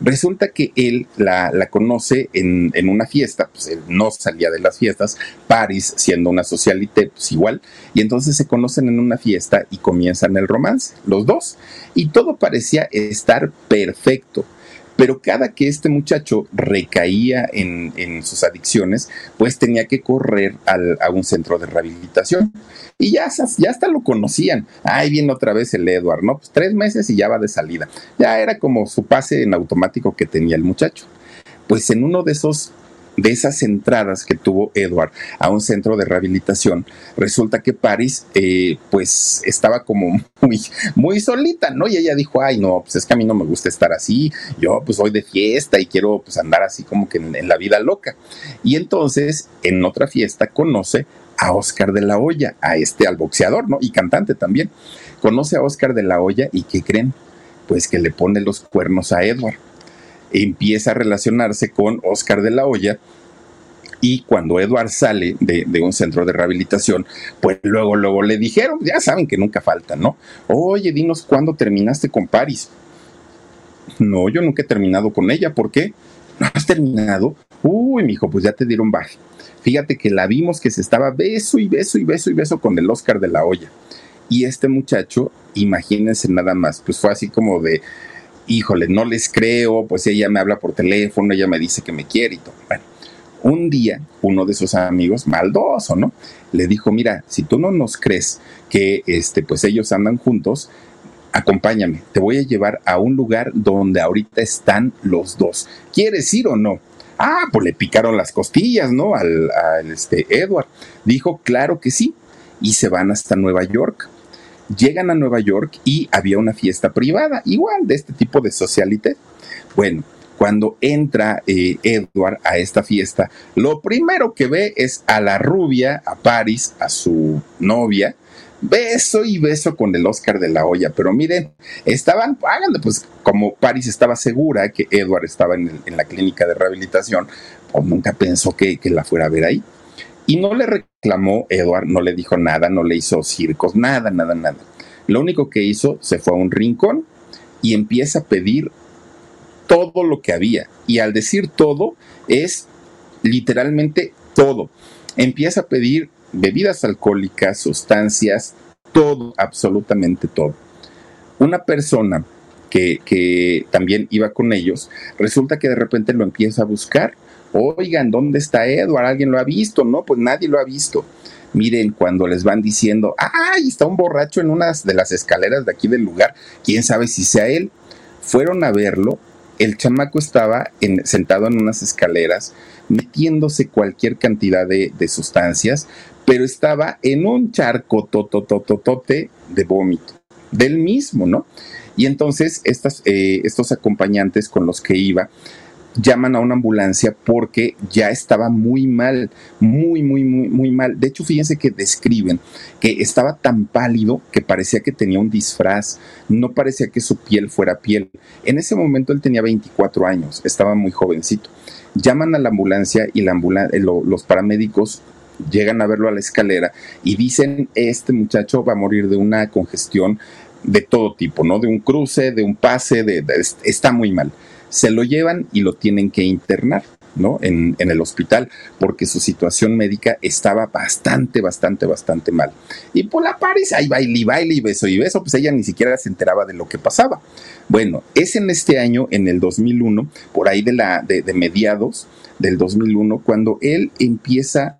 Resulta que él la, conoce en, una fiesta, pues él no salía de las fiestas, Paris siendo una socialité, pues igual, y entonces se conocen en una fiesta y comienzan el romance, los dos, y todo parecía estar perfecto pero cada que este muchacho recaía en, sus adicciones, pues tenía que correr a un centro de rehabilitación. Y ya, ya hasta lo conocían. Ahí viene otra vez el Edward, ¿no? Pues tres meses y ya va de salida. Ya era como su pase en automático que tenía el muchacho. Pues en uno de esos de esas entradas que tuvo Edward a un centro de rehabilitación, resulta que Paris, eh, pues estaba como [laughs] muy, muy solita, ¿no? Y ella dijo, ay, no, pues es que a mí no me gusta estar así, yo pues voy de fiesta y quiero pues andar así como que en, en la vida loca. Y entonces, en otra fiesta, conoce a Oscar de la Hoya, a este, al boxeador, ¿no? Y cantante también. Conoce a Oscar de la Hoya y ¿qué creen? Pues que le pone los cuernos a Edward empieza a relacionarse con Oscar de la Hoya y cuando Edward sale de, un centro de rehabilitación, pues luego, luego le dijeron, ya saben que nunca faltan, ¿no? Oye, dinos cuándo terminaste con Paris. No, yo nunca he terminado con ella, ¿por qué? ¿No has terminado? Uy, mijo, pues ya te dieron baje. Fíjate que la vimos que se estaba beso y beso y beso y beso con el Oscar de la olla. Y este muchacho, imagínense nada más, pues fue así como de, híjole, no les creo, pues ella me habla por teléfono, ella me dice que me quiere y todo. Bueno, un día, uno de sus amigos, maldoso, ¿no? Le dijo, mira, si tú no nos crees que este, pues ellos andan juntos, acompáñame, te voy a llevar a un lugar donde ahorita están los dos. ¿Quieres ir o no? Ah, pues le picaron las costillas, ¿no? Al, este Edward. Dijo, claro que sí. Y se van hasta Nueva York. Llegan a Nueva York y había una fiesta privada, igual de este tipo de socialité. Bueno, cuando entra eh, Edward a esta fiesta, lo primero que ve es a la rubia, a Paris, a su novia, beso y beso con el Oscar de la olla. Pero miren, estaban, háganlo, pues como Paris estaba segura que Edward estaba en, la clínica de rehabilitación, pues nunca pensó que, que, la fuera a ver ahí. Y no le reclamó Edward, no le dijo nada, no le hizo circos, nada, nada, nada. Lo único que hizo, se fue a un rincón y empieza a pedir todo lo que había. Y al decir todo, es literalmente todo. Empieza a pedir bebidas alcohólicas, sustancias, todo, absolutamente todo. Una persona que, que, también iba con ellos, resulta que de repente lo empieza a buscar. Oigan, ¿dónde está Edward? ¿Alguien lo ha visto? No, pues nadie lo ha visto. Miren, cuando les van diciendo, ¡ay! Está un borracho en una de las escaleras de aquí del lugar, quién sabe si sea él. Fueron a verlo el chamaco estaba sentado en unas escaleras metiéndose cualquier cantidad de, sustancias, pero estaba en un charco totototote de vómito, del mismo, ¿no? Y entonces eh, estos acompañantes con los que iba llaman a una ambulancia porque ya estaba muy mal, muy, muy, muy, muy mal. De hecho, fíjense que describen que estaba tan pálido que parecía que tenía un disfraz, no parecía que su piel fuera piel. En ese momento él tenía 24 años, estaba muy jovencito. Llaman a la ambulancia y la eh, los paramédicos llegan a verlo a la escalera y dicen, este muchacho va a morir de una congestión de todo tipo, ¿no? De un cruce, de un pase, de está muy mal se lo llevan y lo tienen que internar. ¿no? En, el hospital, porque su situación médica estaba bastante, bastante, bastante mal. Y por la Paris, ahí baile y baile y beso y beso, pues ella ni siquiera se enteraba de lo que pasaba. Bueno, es en este año, en el 2001, por ahí de, la, de, de mediados del 2001, cuando él empieza a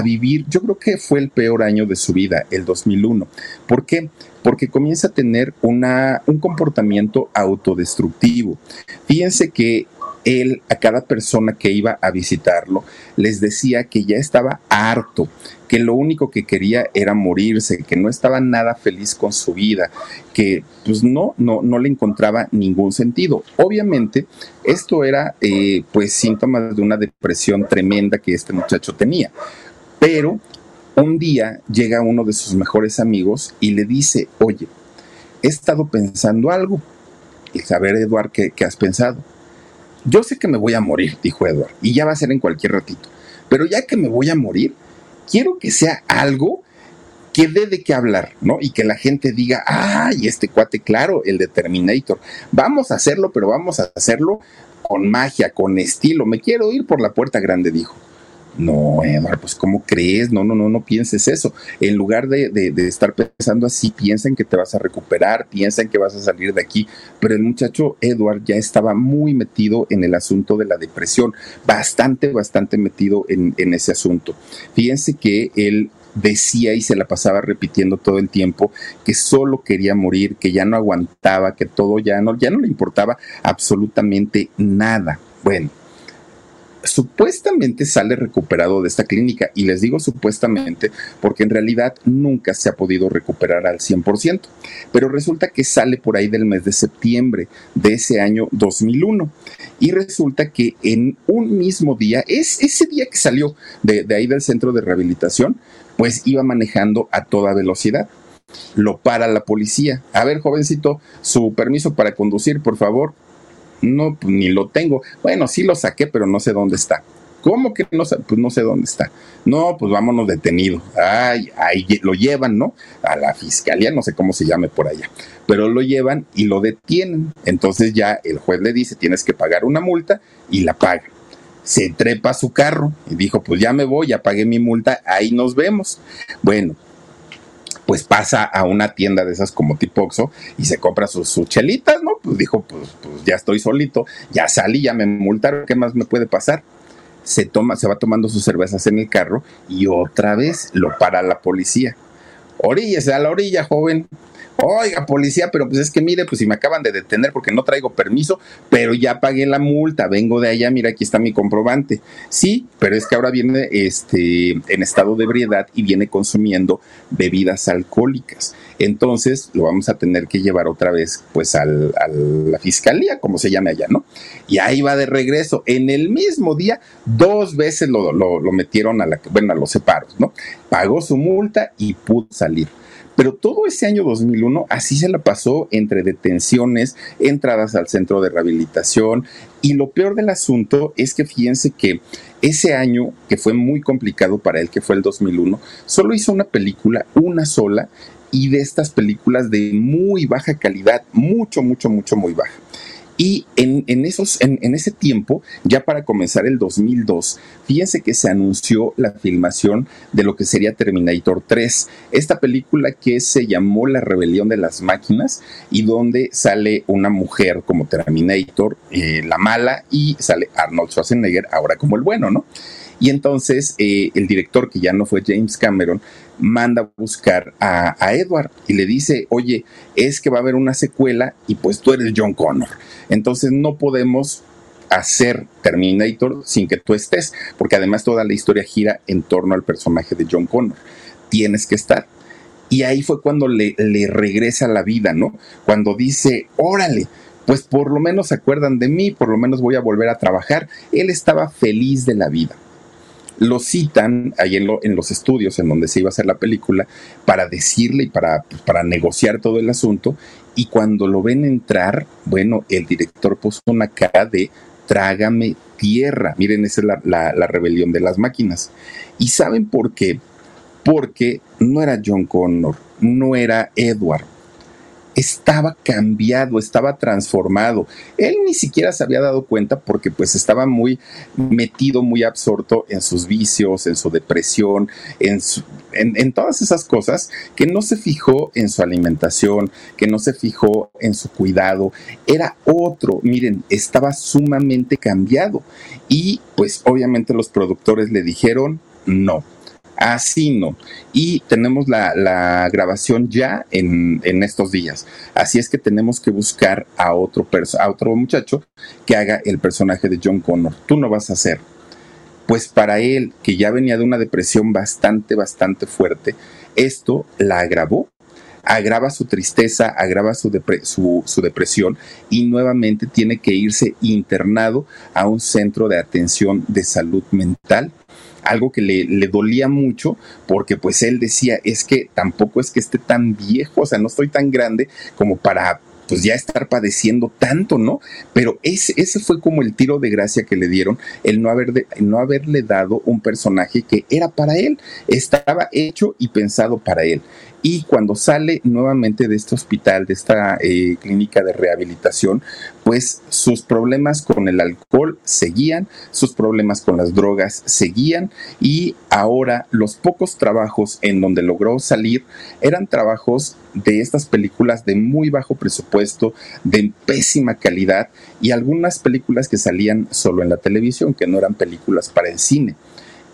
vivir, yo creo que fue el peor año de su vida, el 2001. ¿Por qué? porque comienza a tener una, un comportamiento autodestructivo. Fíjense que él a cada persona que iba a visitarlo les decía que ya estaba harto, que lo único que quería era morirse, que no estaba nada feliz con su vida, que pues no, no, no le encontraba ningún sentido. Obviamente, esto era eh, pues síntomas de una depresión tremenda que este muchacho tenía, pero un día llega uno de sus mejores amigos y le dice, oye, he estado pensando algo. Y saber, Eduard, ¿qué, ¿qué, has pensado? Yo sé que me voy a morir, dijo Eduard, y ya va a ser en cualquier ratito. Pero ya que me voy a morir, quiero que sea algo que dé de qué hablar, ¿no? Y que la gente diga, ay, este cuate, claro, el de Terminator. Vamos a hacerlo, pero vamos a hacerlo con magia, con estilo. Me quiero ir por la puerta grande, dijo. No, Edward, pues ¿cómo crees? No, no, no, no pienses eso. En lugar de, de, estar pensando así, piensa en que te vas a recuperar, piensa en que vas a salir de aquí. Pero el muchacho Edward ya estaba muy metido en el asunto de la depresión, bastante, bastante metido en, en ese asunto. Fíjense que él decía y se la pasaba repitiendo todo el tiempo que solo quería morir, que ya no aguantaba, que todo ya no, ya no le importaba absolutamente nada. Bueno, supuestamente sale recuperado de esta clínica. Y les digo supuestamente porque en realidad nunca se ha podido recuperar al 100%. Pero resulta que sale por ahí del mes de septiembre de ese año 2001. Y resulta que en un mismo día, es ese día que salió de, de ahí del centro de rehabilitación, pues iba manejando a toda velocidad lo para la policía. A ver, jovencito, su permiso para conducir, por favor No, pues ni lo tengo. Bueno, sí lo saqué, pero no sé dónde está. ¿Cómo que no, pues no sé dónde está? No, pues vámonos detenido. Ay, ahí lo llevan, ¿no? A la fiscalía, no sé cómo se llame por allá, pero lo llevan y lo detienen. Entonces ya el juez le dice, tienes que pagar una multa y la paga. Se trepa a su carro y dijo, pues ya me voy, ya pagué mi multa, ahí nos vemos. Bueno, pues pasa a una tienda de esas como tipo y se compra sus, chelitas, ¿no? Pues dijo, pues, pues ya estoy solito, ya salí, ya me multaron, ¿qué más me puede pasar? se toma, se va tomando sus cervezas en el carro y otra vez lo para la policía. Oríllese a la orilla, joven. Oiga, policía, pero pues es que mire, pues si me acaban de detener porque no traigo permiso, pero ya pagué la multa, vengo de allá, mira, aquí está mi comprobante. Sí, pero es que ahora viene este en estado de ebriedad y viene consumiendo bebidas alcohólicas. Entonces lo vamos a tener que llevar otra vez pues a la fiscalía, como se llame allá, ¿no? Y ahí va de regreso. En el mismo día, dos veces lo, lo, lo metieron a la, bueno, a los separos, ¿no? Pagó su multa y pudo salir. Pero todo ese año 2001 así se la pasó entre detenciones, entradas al centro de rehabilitación y lo peor del asunto es que fíjense que ese año, que fue muy complicado para él, que fue el 2001, solo hizo una película, una sola, y de estas películas de muy baja calidad, mucho, mucho, mucho, muy baja. Y en, esos, en, ese tiempo, ya para comenzar el 2002, fíjense que se anunció la filmación de lo que sería Terminator 3, esta película que se llamó La Rebelión de las Máquinas y donde sale una mujer como Terminator, eh, la mala, y sale Arnold Schwarzenegger ahora como el bueno, ¿no? Y entonces eh, el director, que ya no fue James Cameron, manda a buscar a, Edward y le dice, oye, es que va a haber una secuela y pues tú eres John Connor. Entonces no podemos hacer Terminator sin que tú estés, porque además toda la historia gira en torno al personaje de John Connor. Tienes que estar. Y ahí fue cuando le, le regresa la vida, ¿no? Cuando dice, órale, pues por lo menos se acuerdan de mí, por lo menos voy a volver a trabajar. Él estaba feliz de la vida lo citan ahí en, en, los estudios en donde se iba a hacer la película para decirle y para, para negociar todo el asunto. Y cuando lo ven entrar, bueno, el director puso una cara de trágame tierra. Miren, esa es la, la rebelión de las máquinas. ¿Y saben por qué? Porque no era John Connor, no era Edward, estaba cambiado, estaba transformado. Él ni siquiera se había dado cuenta porque pues estaba muy metido, muy absorto en sus vicios, en su depresión, en, en, todas esas cosas que no se fijó en su alimentación, que no se fijó en su cuidado. Era otro, miren, estaba sumamente cambiado. Y pues obviamente los productores le dijeron no Así no. Y tenemos la, grabación ya en, estos días. Así es que tenemos que buscar a otro, a otro muchacho que haga el personaje de John Connor. Tú no vas a hacer. Pues para él, que ya venía de una depresión bastante, bastante fuerte, esto la agravó agrava su tristeza, agrava su, depresión y nuevamente tiene que irse internado a un centro de atención de salud mental algo que le, dolía mucho porque pues él decía, es que tampoco es que esté tan viejo, o sea, no estoy tan grande como para pues ya estar padeciendo tanto, ¿no? Pero ese, ese fue como el tiro de gracia que le dieron, el no, haber no haberle dado un personaje que era para él, estaba hecho y pensado para él y cuando sale nuevamente de este hospital, de esta eh, clínica de rehabilitación, pues sus problemas con el alcohol seguían, sus problemas con las drogas seguían y ahora los pocos trabajos en donde logró salir eran trabajos de estas películas de muy bajo presupuesto, de pésima calidad y algunas películas que salían solo en la televisión, que no eran películas para el cine.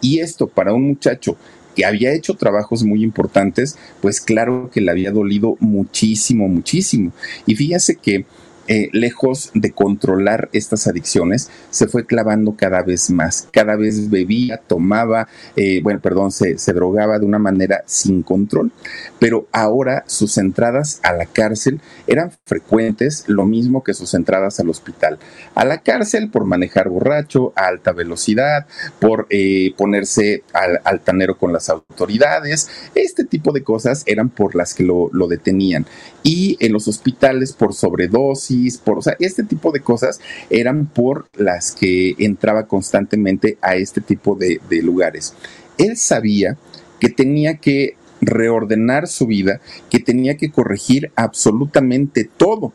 Y esto para un muchacho había hecho trabajos muy importantes, pues claro que le había dolido muchísimo, muchísimo. Y fíjense que eh, lejos de controlar estas adicciones, se fue clavando cada vez más. Cada vez bebía, tomaba, eh, bueno, perdón, se, drogaba de una manera sin control. Pero ahora sus entradas a la cárcel eran frecuentes, lo mismo que sus entradas al hospital. A la cárcel por manejar borracho, a alta velocidad, por eh, ponerse al, altanero con las autoridades. Este tipo de cosas eran por las que lo, lo detenían. Y en los hospitales por sobredosis Por, o sea, este tipo de cosas eran por las que entraba constantemente a este tipo de, de lugares. Él sabía que tenía que reordenar su vida, que tenía que corregir absolutamente todo.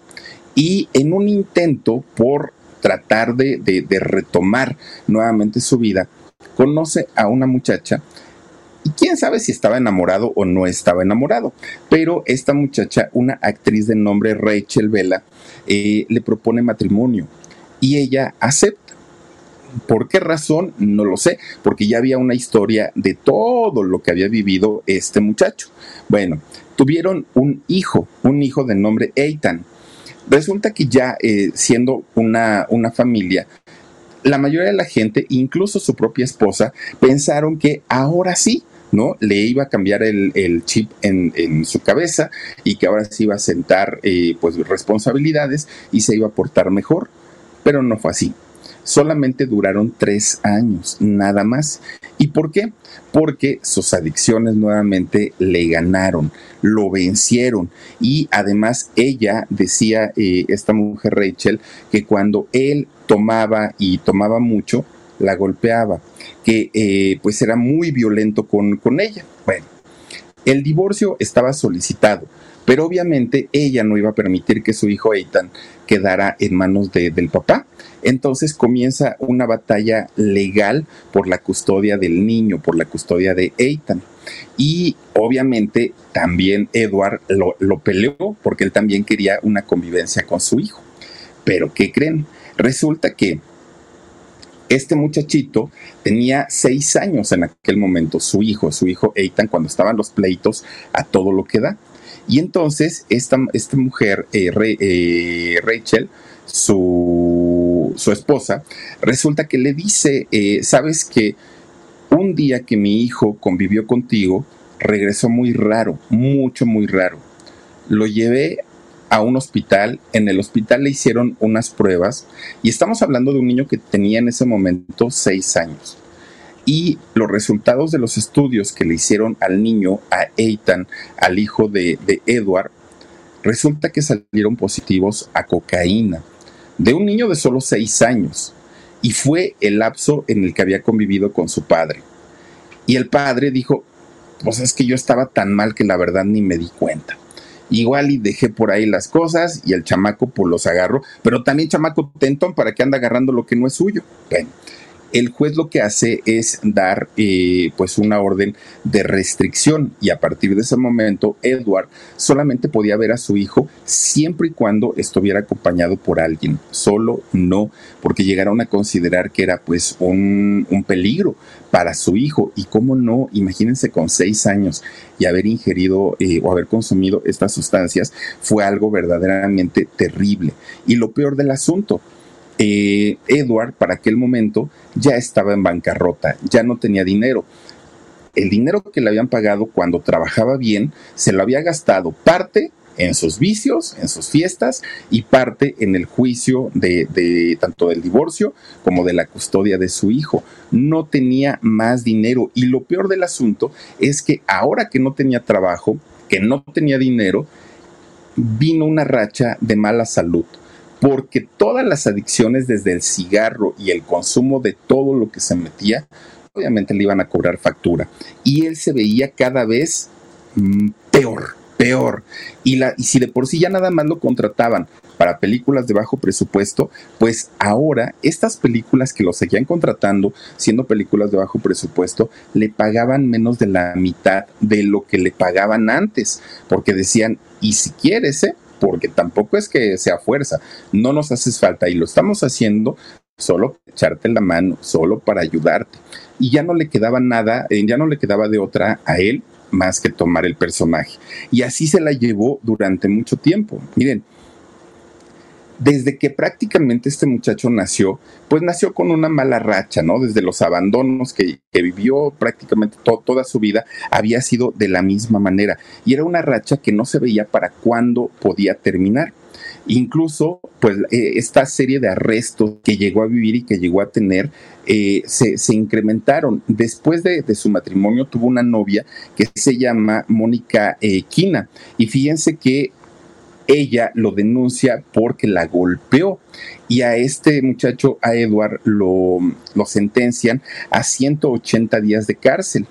Y en un intento por tratar de, retomar nuevamente su vida, conoce a una muchacha y quién sabe si estaba enamorado o no estaba enamorado. Pero esta muchacha, una actriz de nombre Rachel Vela, eh, le propone matrimonio y ella acepta. ¿Por qué razón? No lo sé, porque ya había una historia de todo lo que había vivido este muchacho. Bueno, tuvieron un hijo, un hijo de nombre Eitan. Resulta que ya eh, siendo una, una familia, la mayoría de la gente, incluso su propia esposa, pensaron que ahora sí, ¿no? Le iba a cambiar el, chip en, su cabeza y que ahora sí iba a sentar eh, pues responsabilidades y se iba a portar mejor. Pero no fue así solamente duraron tres años, nada más. ¿Y por qué? Porque sus adicciones nuevamente le ganaron, lo vencieron. Y además ella decía, eh, esta mujer Rachel, que cuando él tomaba y tomaba mucho, la golpeaba, que eh, pues era muy violento con, con ella. Bueno, el divorcio estaba solicitado, pero obviamente ella no iba a permitir que su hijo Eitan quedara en manos del papá. Entonces comienza una batalla legal por la custodia del niño, por la custodia de Eitan. Y obviamente también Edward lo, lo peleó porque él también quería una convivencia con su hijo. Pero ¿qué creen? Resulta que este muchachito tenía seis años en aquel momento, su hijo, su hijo Eitan, cuando estaban los pleitos a todo lo que da. Y entonces esta, esta mujer, eh, eh, Rachel, su, su, esposa, resulta que le dice, eh, sabes que un día que mi hijo convivió contigo, regresó muy raro, mucho, muy raro. Lo llevé a un hospital, en el hospital le hicieron unas pruebas y estamos hablando de un niño que tenía en ese momento seis años y los resultados de los estudios que le hicieron al niño, a Eitan, al hijo de, Edward, resulta que salieron positivos a cocaína de un niño de solo seis años y fue el lapso en el que había convivido con su padre. Y el padre dijo, pues es que yo estaba tan mal que la verdad ni me di cuenta. Igual y dejé por ahí las cosas y el chamaco pues los agarró, pero también chamaco tentón para que anda agarrando lo que no es suyo. Bueno, el juez lo que hace es dar eh, pues una orden de restricción y a partir de ese momento Edward solamente podía ver a su hijo siempre y cuando estuviera acompañado por alguien, solo no, porque llegaron a considerar que era pues un, peligro para su hijo y cómo no, imagínense con seis años y haber ingerido eh, o haber consumido estas sustancias fue algo verdaderamente terrible. Y lo peor del asunto, eh, Edward para aquel momento ya estaba en bancarrota, ya no tenía dinero. El dinero que le habían pagado cuando trabajaba bien se lo había gastado parte en sus vicios, en sus fiestas y parte en el juicio de, de, tanto del divorcio como de la custodia de su hijo. No tenía más dinero y lo peor del asunto es que ahora que no tenía trabajo, que no tenía dinero, vino una racha de mala salud porque todas las adicciones desde el cigarro y el consumo de todo lo que se metía, obviamente le iban a cobrar factura. Y él se veía cada vez mm, peor, peor. Y, y si de por sí ya nada más lo contrataban para películas de bajo presupuesto, pues ahora estas películas que lo seguían contratando, siendo películas de bajo presupuesto, le pagaban menos de la mitad de lo que le pagaban antes, porque decían, y si quieres, ¿eh? Porque tampoco es que sea fuerza, no nos haces falta y lo estamos haciendo solo para echarte la mano, solo para ayudarte. Y ya no le quedaba nada, eh, ya no le quedaba de otra a él más que tomar el personaje. Y así se la llevó durante mucho tiempo. Miren, desde que prácticamente este muchacho nació, pues nació con una mala racha, ¿no? Desde los abandonos que, vivió prácticamente toda su vida, había sido de la misma manera. Y era una racha que no se veía para cuándo podía terminar. Incluso, pues, eh, esta serie de arrestos que llegó a vivir y que llegó a tener, eh, se, incrementaron. Después de, su matrimonio tuvo una novia que se llama Mónica eh, Quina. Y fíjense que ella lo denuncia porque la golpeó y a este muchacho, a Edward, lo, lo sentencian a 180 días de cárcel.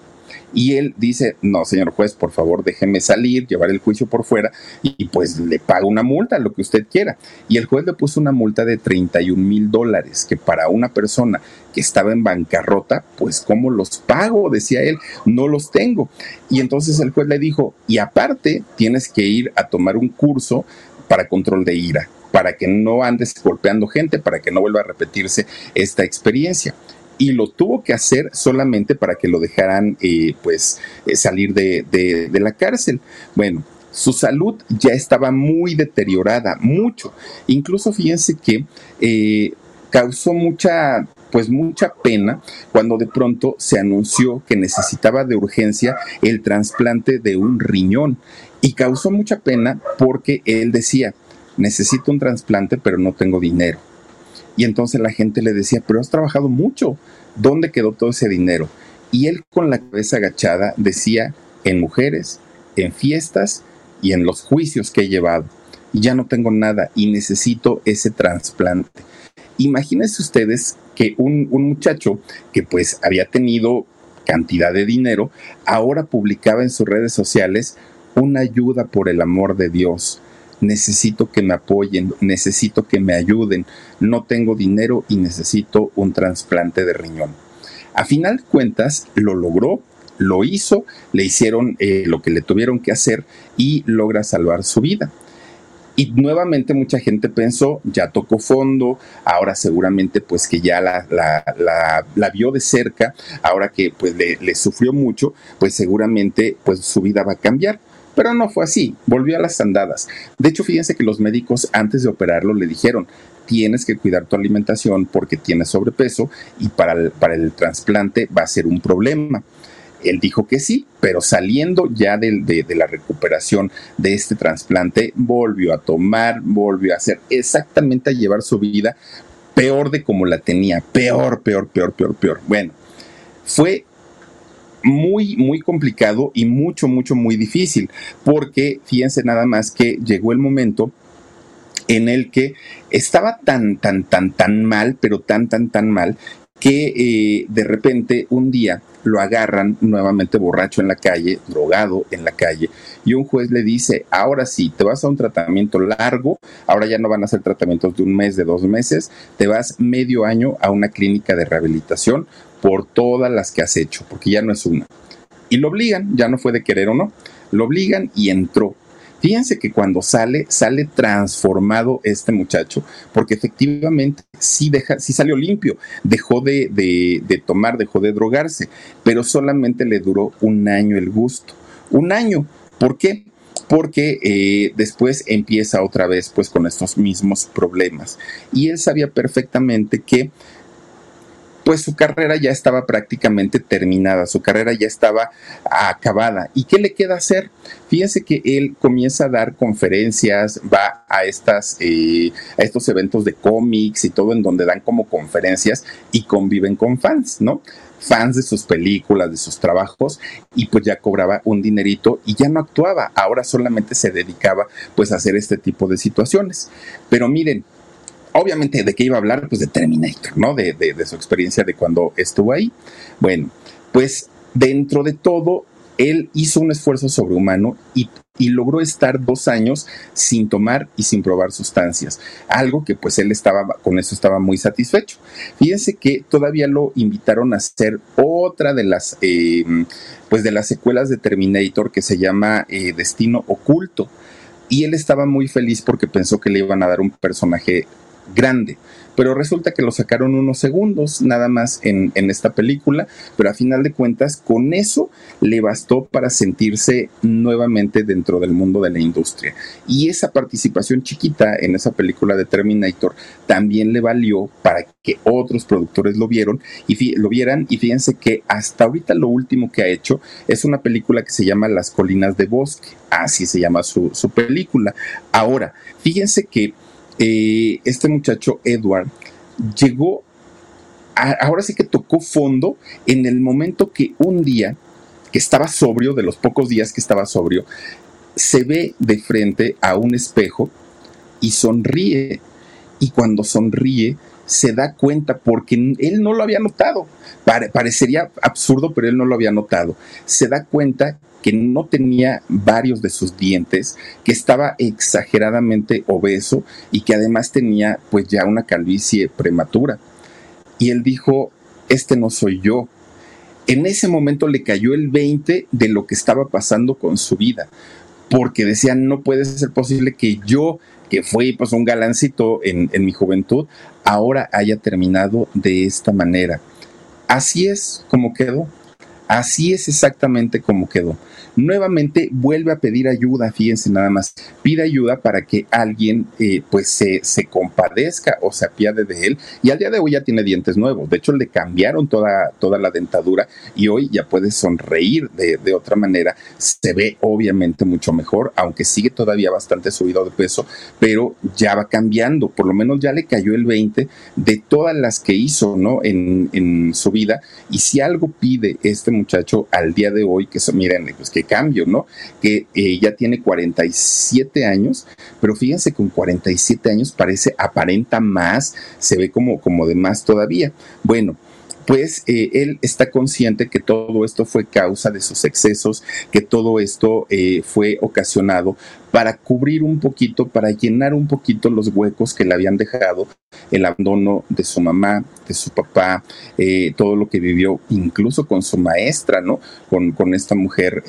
Y él dice, no, señor juez, por favor, déjeme salir, llevar el juicio por fuera y pues le paga una multa, lo que usted quiera. Y el juez le puso una multa de 31 mil dólares, que para una persona que estaba en bancarrota, pues ¿cómo los pago? Decía él, no los tengo. Y entonces el juez le dijo, y aparte tienes que ir a tomar un curso para control de ira para que no andes golpeando gente, para que no vuelva a repetirse esta experiencia y lo tuvo que hacer solamente para que lo dejaran eh, pues eh, salir de, la cárcel. Bueno, su salud ya estaba muy deteriorada, mucho. Incluso fíjense que eh, causó mucha pues mucha pena cuando de pronto se anunció que necesitaba de urgencia el trasplante de un riñón y causó mucha pena porque él decía, necesito un trasplante pero no tengo dinero. Y entonces la gente le decía, pero has trabajado mucho, ¿dónde quedó todo ese dinero? Y él con la cabeza agachada decía, en mujeres, en fiestas y en los juicios que he llevado. Y ya no tengo nada y necesito ese trasplante. Imagínense ustedes que un, un muchacho que pues había tenido cantidad de dinero, ahora publicaba en sus redes sociales una ayuda por el amor de Dios necesito que me apoyen, necesito que me ayuden, no tengo dinero y necesito un trasplante de riñón. A final de cuentas, lo logró, lo hizo, le hicieron eh, lo que le tuvieron que hacer y logra salvar su vida. Y nuevamente mucha gente pensó, ya tocó fondo, ahora seguramente pues que ya la, la, vio de cerca, ahora que pues le, le, sufrió mucho, pues seguramente pues su vida va a cambiar. Pero no fue así, volvió a las andadas. De hecho, fíjense que los médicos antes de operarlo le dijeron, tienes que cuidar tu alimentación porque tienes sobrepeso y para el, para el trasplante va a ser un problema. Él dijo que sí, pero saliendo ya de, de, la recuperación de este trasplante, volvió a tomar, volvió a hacer exactamente a llevar su vida peor de como la tenía, peor, peor, peor, peor, peor. Bueno, fue muy, muy complicado y mucho, mucho, muy difícil, porque fíjense nada más que llegó el momento en el que estaba tan, tan, tan, tan mal, pero tan, tan, tan mal, que eh, de repente un día lo agarran nuevamente borracho en la calle, drogado en la calle, y un juez le dice, ahora sí, te vas a un tratamiento largo, ahora ya no van a ser tratamientos de un mes, de dos meses, te vas medio año a una clínica de rehabilitación por todas las que has hecho, porque ya no es una. Y lo obligan, ya no fue de querer o no, lo obligan y entró. Fíjense que cuando sale, sale transformado este muchacho, porque efectivamente sí, salió limpio, dejó de, de tomar, dejó de drogarse, pero solamente le duró un año el gusto. Un año. ¿Por qué? porque eh, después empieza otra vez pues con estos mismos problemas. Y él sabía perfectamente que pues su carrera ya estaba prácticamente terminada, su carrera ya estaba acabada. ¿Y qué le queda hacer? Fíjense que él comienza a dar conferencias, va a, estas, eh, a estos eventos de cómics y todo en donde dan como conferencias y conviven con fans, ¿no? fans de sus películas, de sus trabajos, y pues ya cobraba un dinerito y ya no actuaba, ahora solamente se dedicaba pues a hacer este tipo de situaciones. Pero miren, obviamente, ¿de qué iba a hablar? Pues de Terminator, ¿no? De, de, su experiencia de cuando estuvo ahí. Bueno, pues dentro de todo, él hizo un esfuerzo sobrehumano y, y, logró estar dos años sin tomar y sin probar sustancias, algo que pues él estaba, con eso estaba muy satisfecho. Fíjense que todavía lo invitaron a hacer otra de las, eh, pues de las secuelas de Terminator que se llama eh, Destino Oculto. Y él estaba muy feliz porque pensó que le iban a dar un personaje grande. Pero resulta que lo sacaron unos segundos nada más en, esta película, pero a final de cuentas con eso le bastó para sentirse nuevamente dentro del mundo de la industria. Y esa participación chiquita en esa película de Terminator también le valió para que otros productores lo vieron y lo vieran y fíjense que hasta ahorita lo último que ha hecho es una película que se llama Las Colinas de Bosque, así se llama su, su película. Ahora, fíjense que eh, este muchacho Edward llegó, ahora sí que tocó fondo en el momento que un día, que estaba sobrio, de los pocos días que estaba sobrio, se ve de frente a un espejo y sonríe. Y cuando sonríe, se da cuenta porque él no lo había notado. parecería absurdo, pero él no lo había notado. Se da cuenta que no tenía varios de sus dientes, que estaba exageradamente obeso y que además tenía pues ya una calvicie prematura. Y él dijo, este no soy yo. En ese momento le cayó el 20 de lo que estaba pasando con su vida, porque decía, no puede ser posible que yo que fue pues un galancito en, en mi juventud, ahora haya terminado de esta manera. Así es como quedó. Así es exactamente como quedó nuevamente vuelve a pedir ayuda, fíjense nada más, pide ayuda para que alguien eh, pues se, se, compadezca o se apiade de él y al día de hoy ya tiene dientes nuevos, de hecho le cambiaron toda, toda la dentadura y hoy ya puede sonreír de, de otra manera, se ve obviamente mucho mejor, aunque sigue todavía bastante subido de peso, pero ya va cambiando, por lo menos ya le cayó el 20 de todas las que hizo, ¿no? En, en su vida y si algo pide este muchacho al día de hoy, que eso, miren, pues que cambio, ¿no? Que eh, ya tiene 47 años, pero fíjense con 47 años parece, aparenta más, se ve como, como de más todavía. Bueno, pues eh, él está consciente que todo esto fue causa de sus excesos, que todo esto eh, fue ocasionado para cubrir un poquito, para llenar un poquito los huecos que le habían dejado el abandono de su mamá, de su papá, eh, todo lo que vivió incluso con su maestra, ¿no? Con, con esta mujer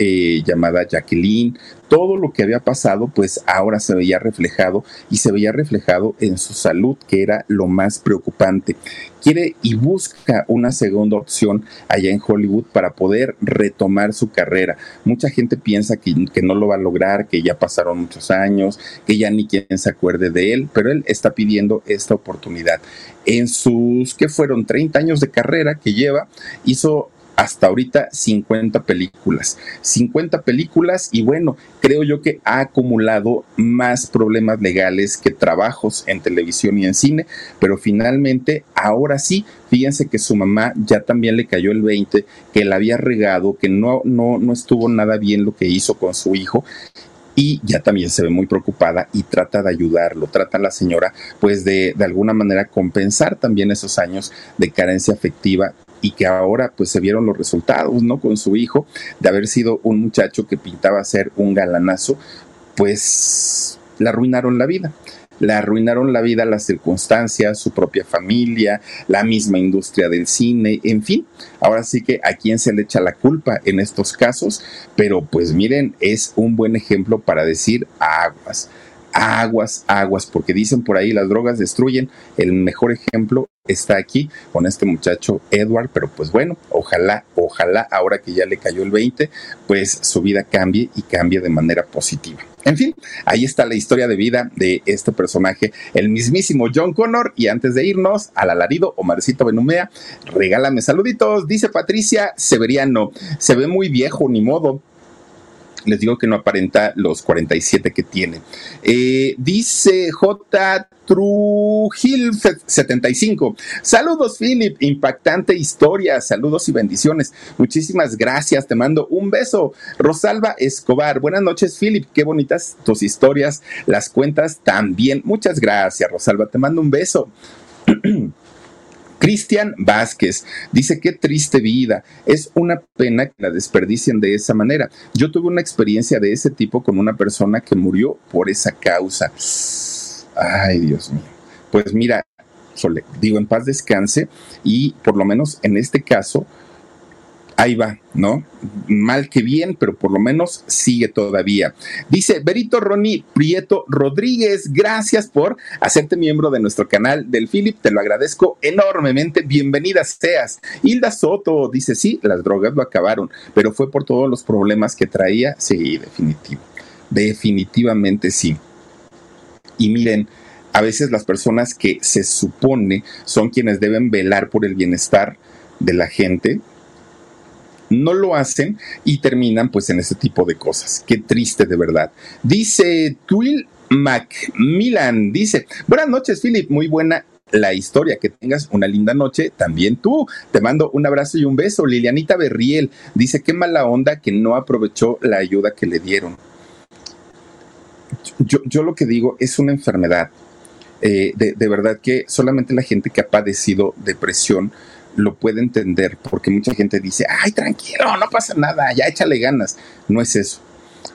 llamada Jacqueline, todo lo que había pasado, pues ahora se veía reflejado y se veía reflejado en su salud, que era lo más preocupante quiere y busca una segunda opción allá en Hollywood para poder retomar su carrera. Mucha gente piensa que, no lo va a lograr, que ya pasaron muchos años, que ya ni quien se acuerde de él, pero él está pidiendo esta oportunidad. En sus, que fueron 30 años de carrera que lleva, hizo hasta ahorita 50 películas. 50 películas y bueno, creo yo que ha acumulado más problemas legales que trabajos en televisión y en cine, pero finalmente, ahora sí, fíjense que su mamá ya también le cayó el 20, que la había regado, que no, no, no estuvo nada bien lo que hizo con su hijo y ya también se ve muy preocupada y trata de ayudarlo, trata la señora pues de, de alguna manera compensar también esos años de carencia afectiva y que ahora pues se vieron los resultados, ¿no? Con su hijo, de haber sido un muchacho que pintaba ser un galanazo, pues le arruinaron la vida. Le arruinaron la vida las circunstancias, su propia familia, la misma industria del cine, en fin. Ahora sí que a quién se le echa la culpa en estos casos, pero pues miren, es un buen ejemplo para decir aguas aguas, aguas, porque dicen por ahí las drogas destruyen. El mejor ejemplo está aquí con este muchacho Edward, pero pues bueno, ojalá, ojalá ahora que ya le cayó el 20, pues su vida cambie y cambie de manera positiva. En fin, ahí está la historia de vida de este personaje, el mismísimo John Connor. Y antes de irnos al alarido, Omarcito Benumea, regálame saluditos, dice Patricia Severiano. Se ve muy viejo, ni modo les digo que no aparenta los 47 que tiene. Eh, dice J. Trujillo 75. Saludos, Philip. Impactante historia. Saludos y bendiciones. Muchísimas gracias. Te mando un beso. Rosalba Escobar. Buenas noches, Philip. Qué bonitas tus historias. Las cuentas también. Muchas gracias, Rosalba. Te mando un beso. [clears throat] Cristian Vázquez dice, qué triste vida, es una pena que la desperdicien de esa manera. Yo tuve una experiencia de ese tipo con una persona que murió por esa causa. Ay, Dios mío. Pues mira, digo, en paz descanse y por lo menos en este caso, ahí va, ¿no? Mal que bien, pero por lo menos sigue todavía. Dice Berito Ronnie Prieto Rodríguez, gracias por hacerte miembro de nuestro canal del Philip, te lo agradezco enormemente, bienvenida seas. Hilda Soto dice, sí, las drogas lo acabaron, pero fue por todos los problemas que traía, sí, definitivo, definitivamente sí. Y miren, a veces las personas que se supone son quienes deben velar por el bienestar de la gente, no lo hacen y terminan pues en ese tipo de cosas. Qué triste de verdad. Dice Twill Macmillan, dice, buenas noches Philip, muy buena la historia, que tengas una linda noche, también tú. Te mando un abrazo y un beso. Lilianita Berriel dice, qué mala onda que no aprovechó la ayuda que le dieron. yo, yo lo que digo es una enfermedad. Eh, de, de, verdad que solamente la gente que ha padecido depresión lo puede entender, porque mucha gente dice, ay, tranquilo, no pasa nada, ya échale ganas. No es eso.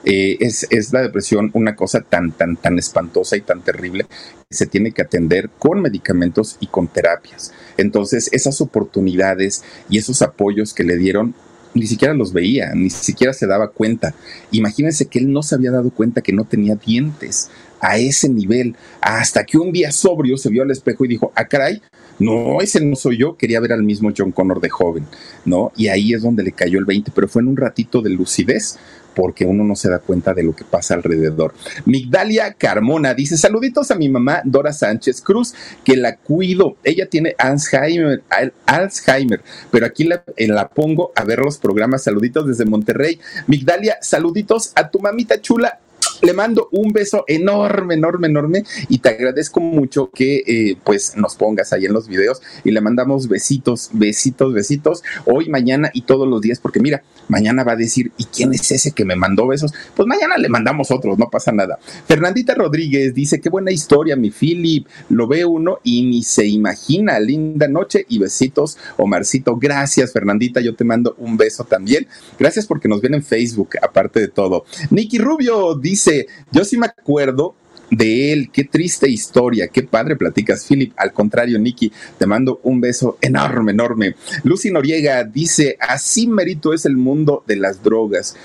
Eh, es, es, la depresión una cosa tan, tan, tan espantosa y tan terrible que se tiene que atender con medicamentos y con terapias. Entonces, esas oportunidades y esos apoyos que le dieron ni siquiera los veía, ni siquiera se daba cuenta. Imagínense que él no se había dado cuenta que no tenía dientes a ese nivel, hasta que un día sobrio se vio al espejo y dijo, ah, caray, no, ese no soy yo, quería ver al mismo John Connor de joven, ¿no? Y ahí es donde le cayó el 20, pero fue en un ratito de lucidez, porque uno no se da cuenta de lo que pasa alrededor. Migdalia Carmona dice, saluditos a mi mamá Dora Sánchez Cruz, que la cuido. Ella tiene Alzheimer, Alzheimer pero aquí la, la pongo a ver los programas. Saluditos desde Monterrey. Migdalia, saluditos a tu mamita chula le mando un beso enorme, enorme, enorme y te agradezco mucho que eh, pues nos pongas ahí en los videos y le mandamos besitos, besitos, besitos hoy, mañana y todos los días porque mira, mañana va a decir, ¿y quién es ese que me mandó besos? Pues mañana le mandamos otros, no pasa nada. Fernandita Rodríguez dice, qué buena historia, mi Philip, lo ve uno y ni se imagina, linda noche y besitos, Omarcito, gracias Fernandita, yo te mando un beso también, gracias porque nos ven en Facebook, aparte de todo. Nicky Rubio dice, yo sí me acuerdo de él. Qué triste historia, qué padre platicas, Philip. Al contrario, Nicky, te mando un beso enorme, enorme. Lucy Noriega dice, así merito es el mundo de las drogas.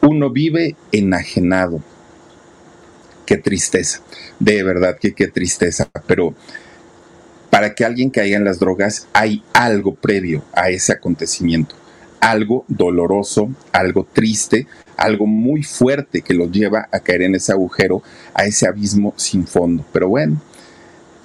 Uno vive enajenado. Qué tristeza, de verdad que qué tristeza, pero para que alguien caiga en las drogas hay algo previo a ese acontecimiento, algo doloroso, algo triste, algo muy fuerte que los lleva a caer en ese agujero, a ese abismo sin fondo. Pero bueno,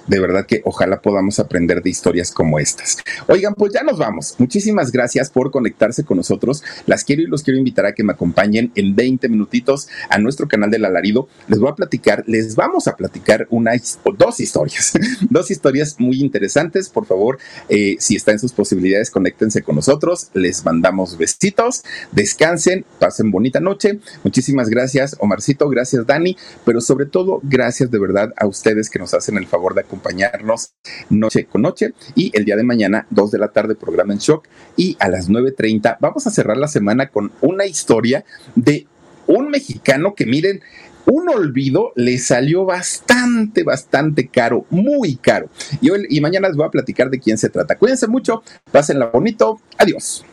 de verdad que ojalá podamos aprender de historias como estas. Oigan, pues ya nos vamos. Muchísimas gracias por conectarse con nosotros. Las quiero y los quiero invitar a que me acompañen en 20 minutitos a nuestro canal del alarido. Les voy a platicar, les vamos a platicar una o dos historias, [laughs] dos historias muy interesantes. Por favor, eh, si está en sus posibilidades, conéctense con nosotros. Les mandamos besitos, descansen, pasen bonita noche. Muchísimas gracias, Omarcito, gracias, Dani, pero sobre todo, gracias de verdad a ustedes que nos hacen el favor de acompañarnos acompañarnos noche con noche y el día de mañana, 2 de la tarde, programa en shock y a las 9.30 vamos a cerrar la semana con una historia de un mexicano que miren, un olvido le salió bastante, bastante caro, muy caro. Y, hoy, y mañana les voy a platicar de quién se trata. Cuídense mucho, pásenla bonito, adiós.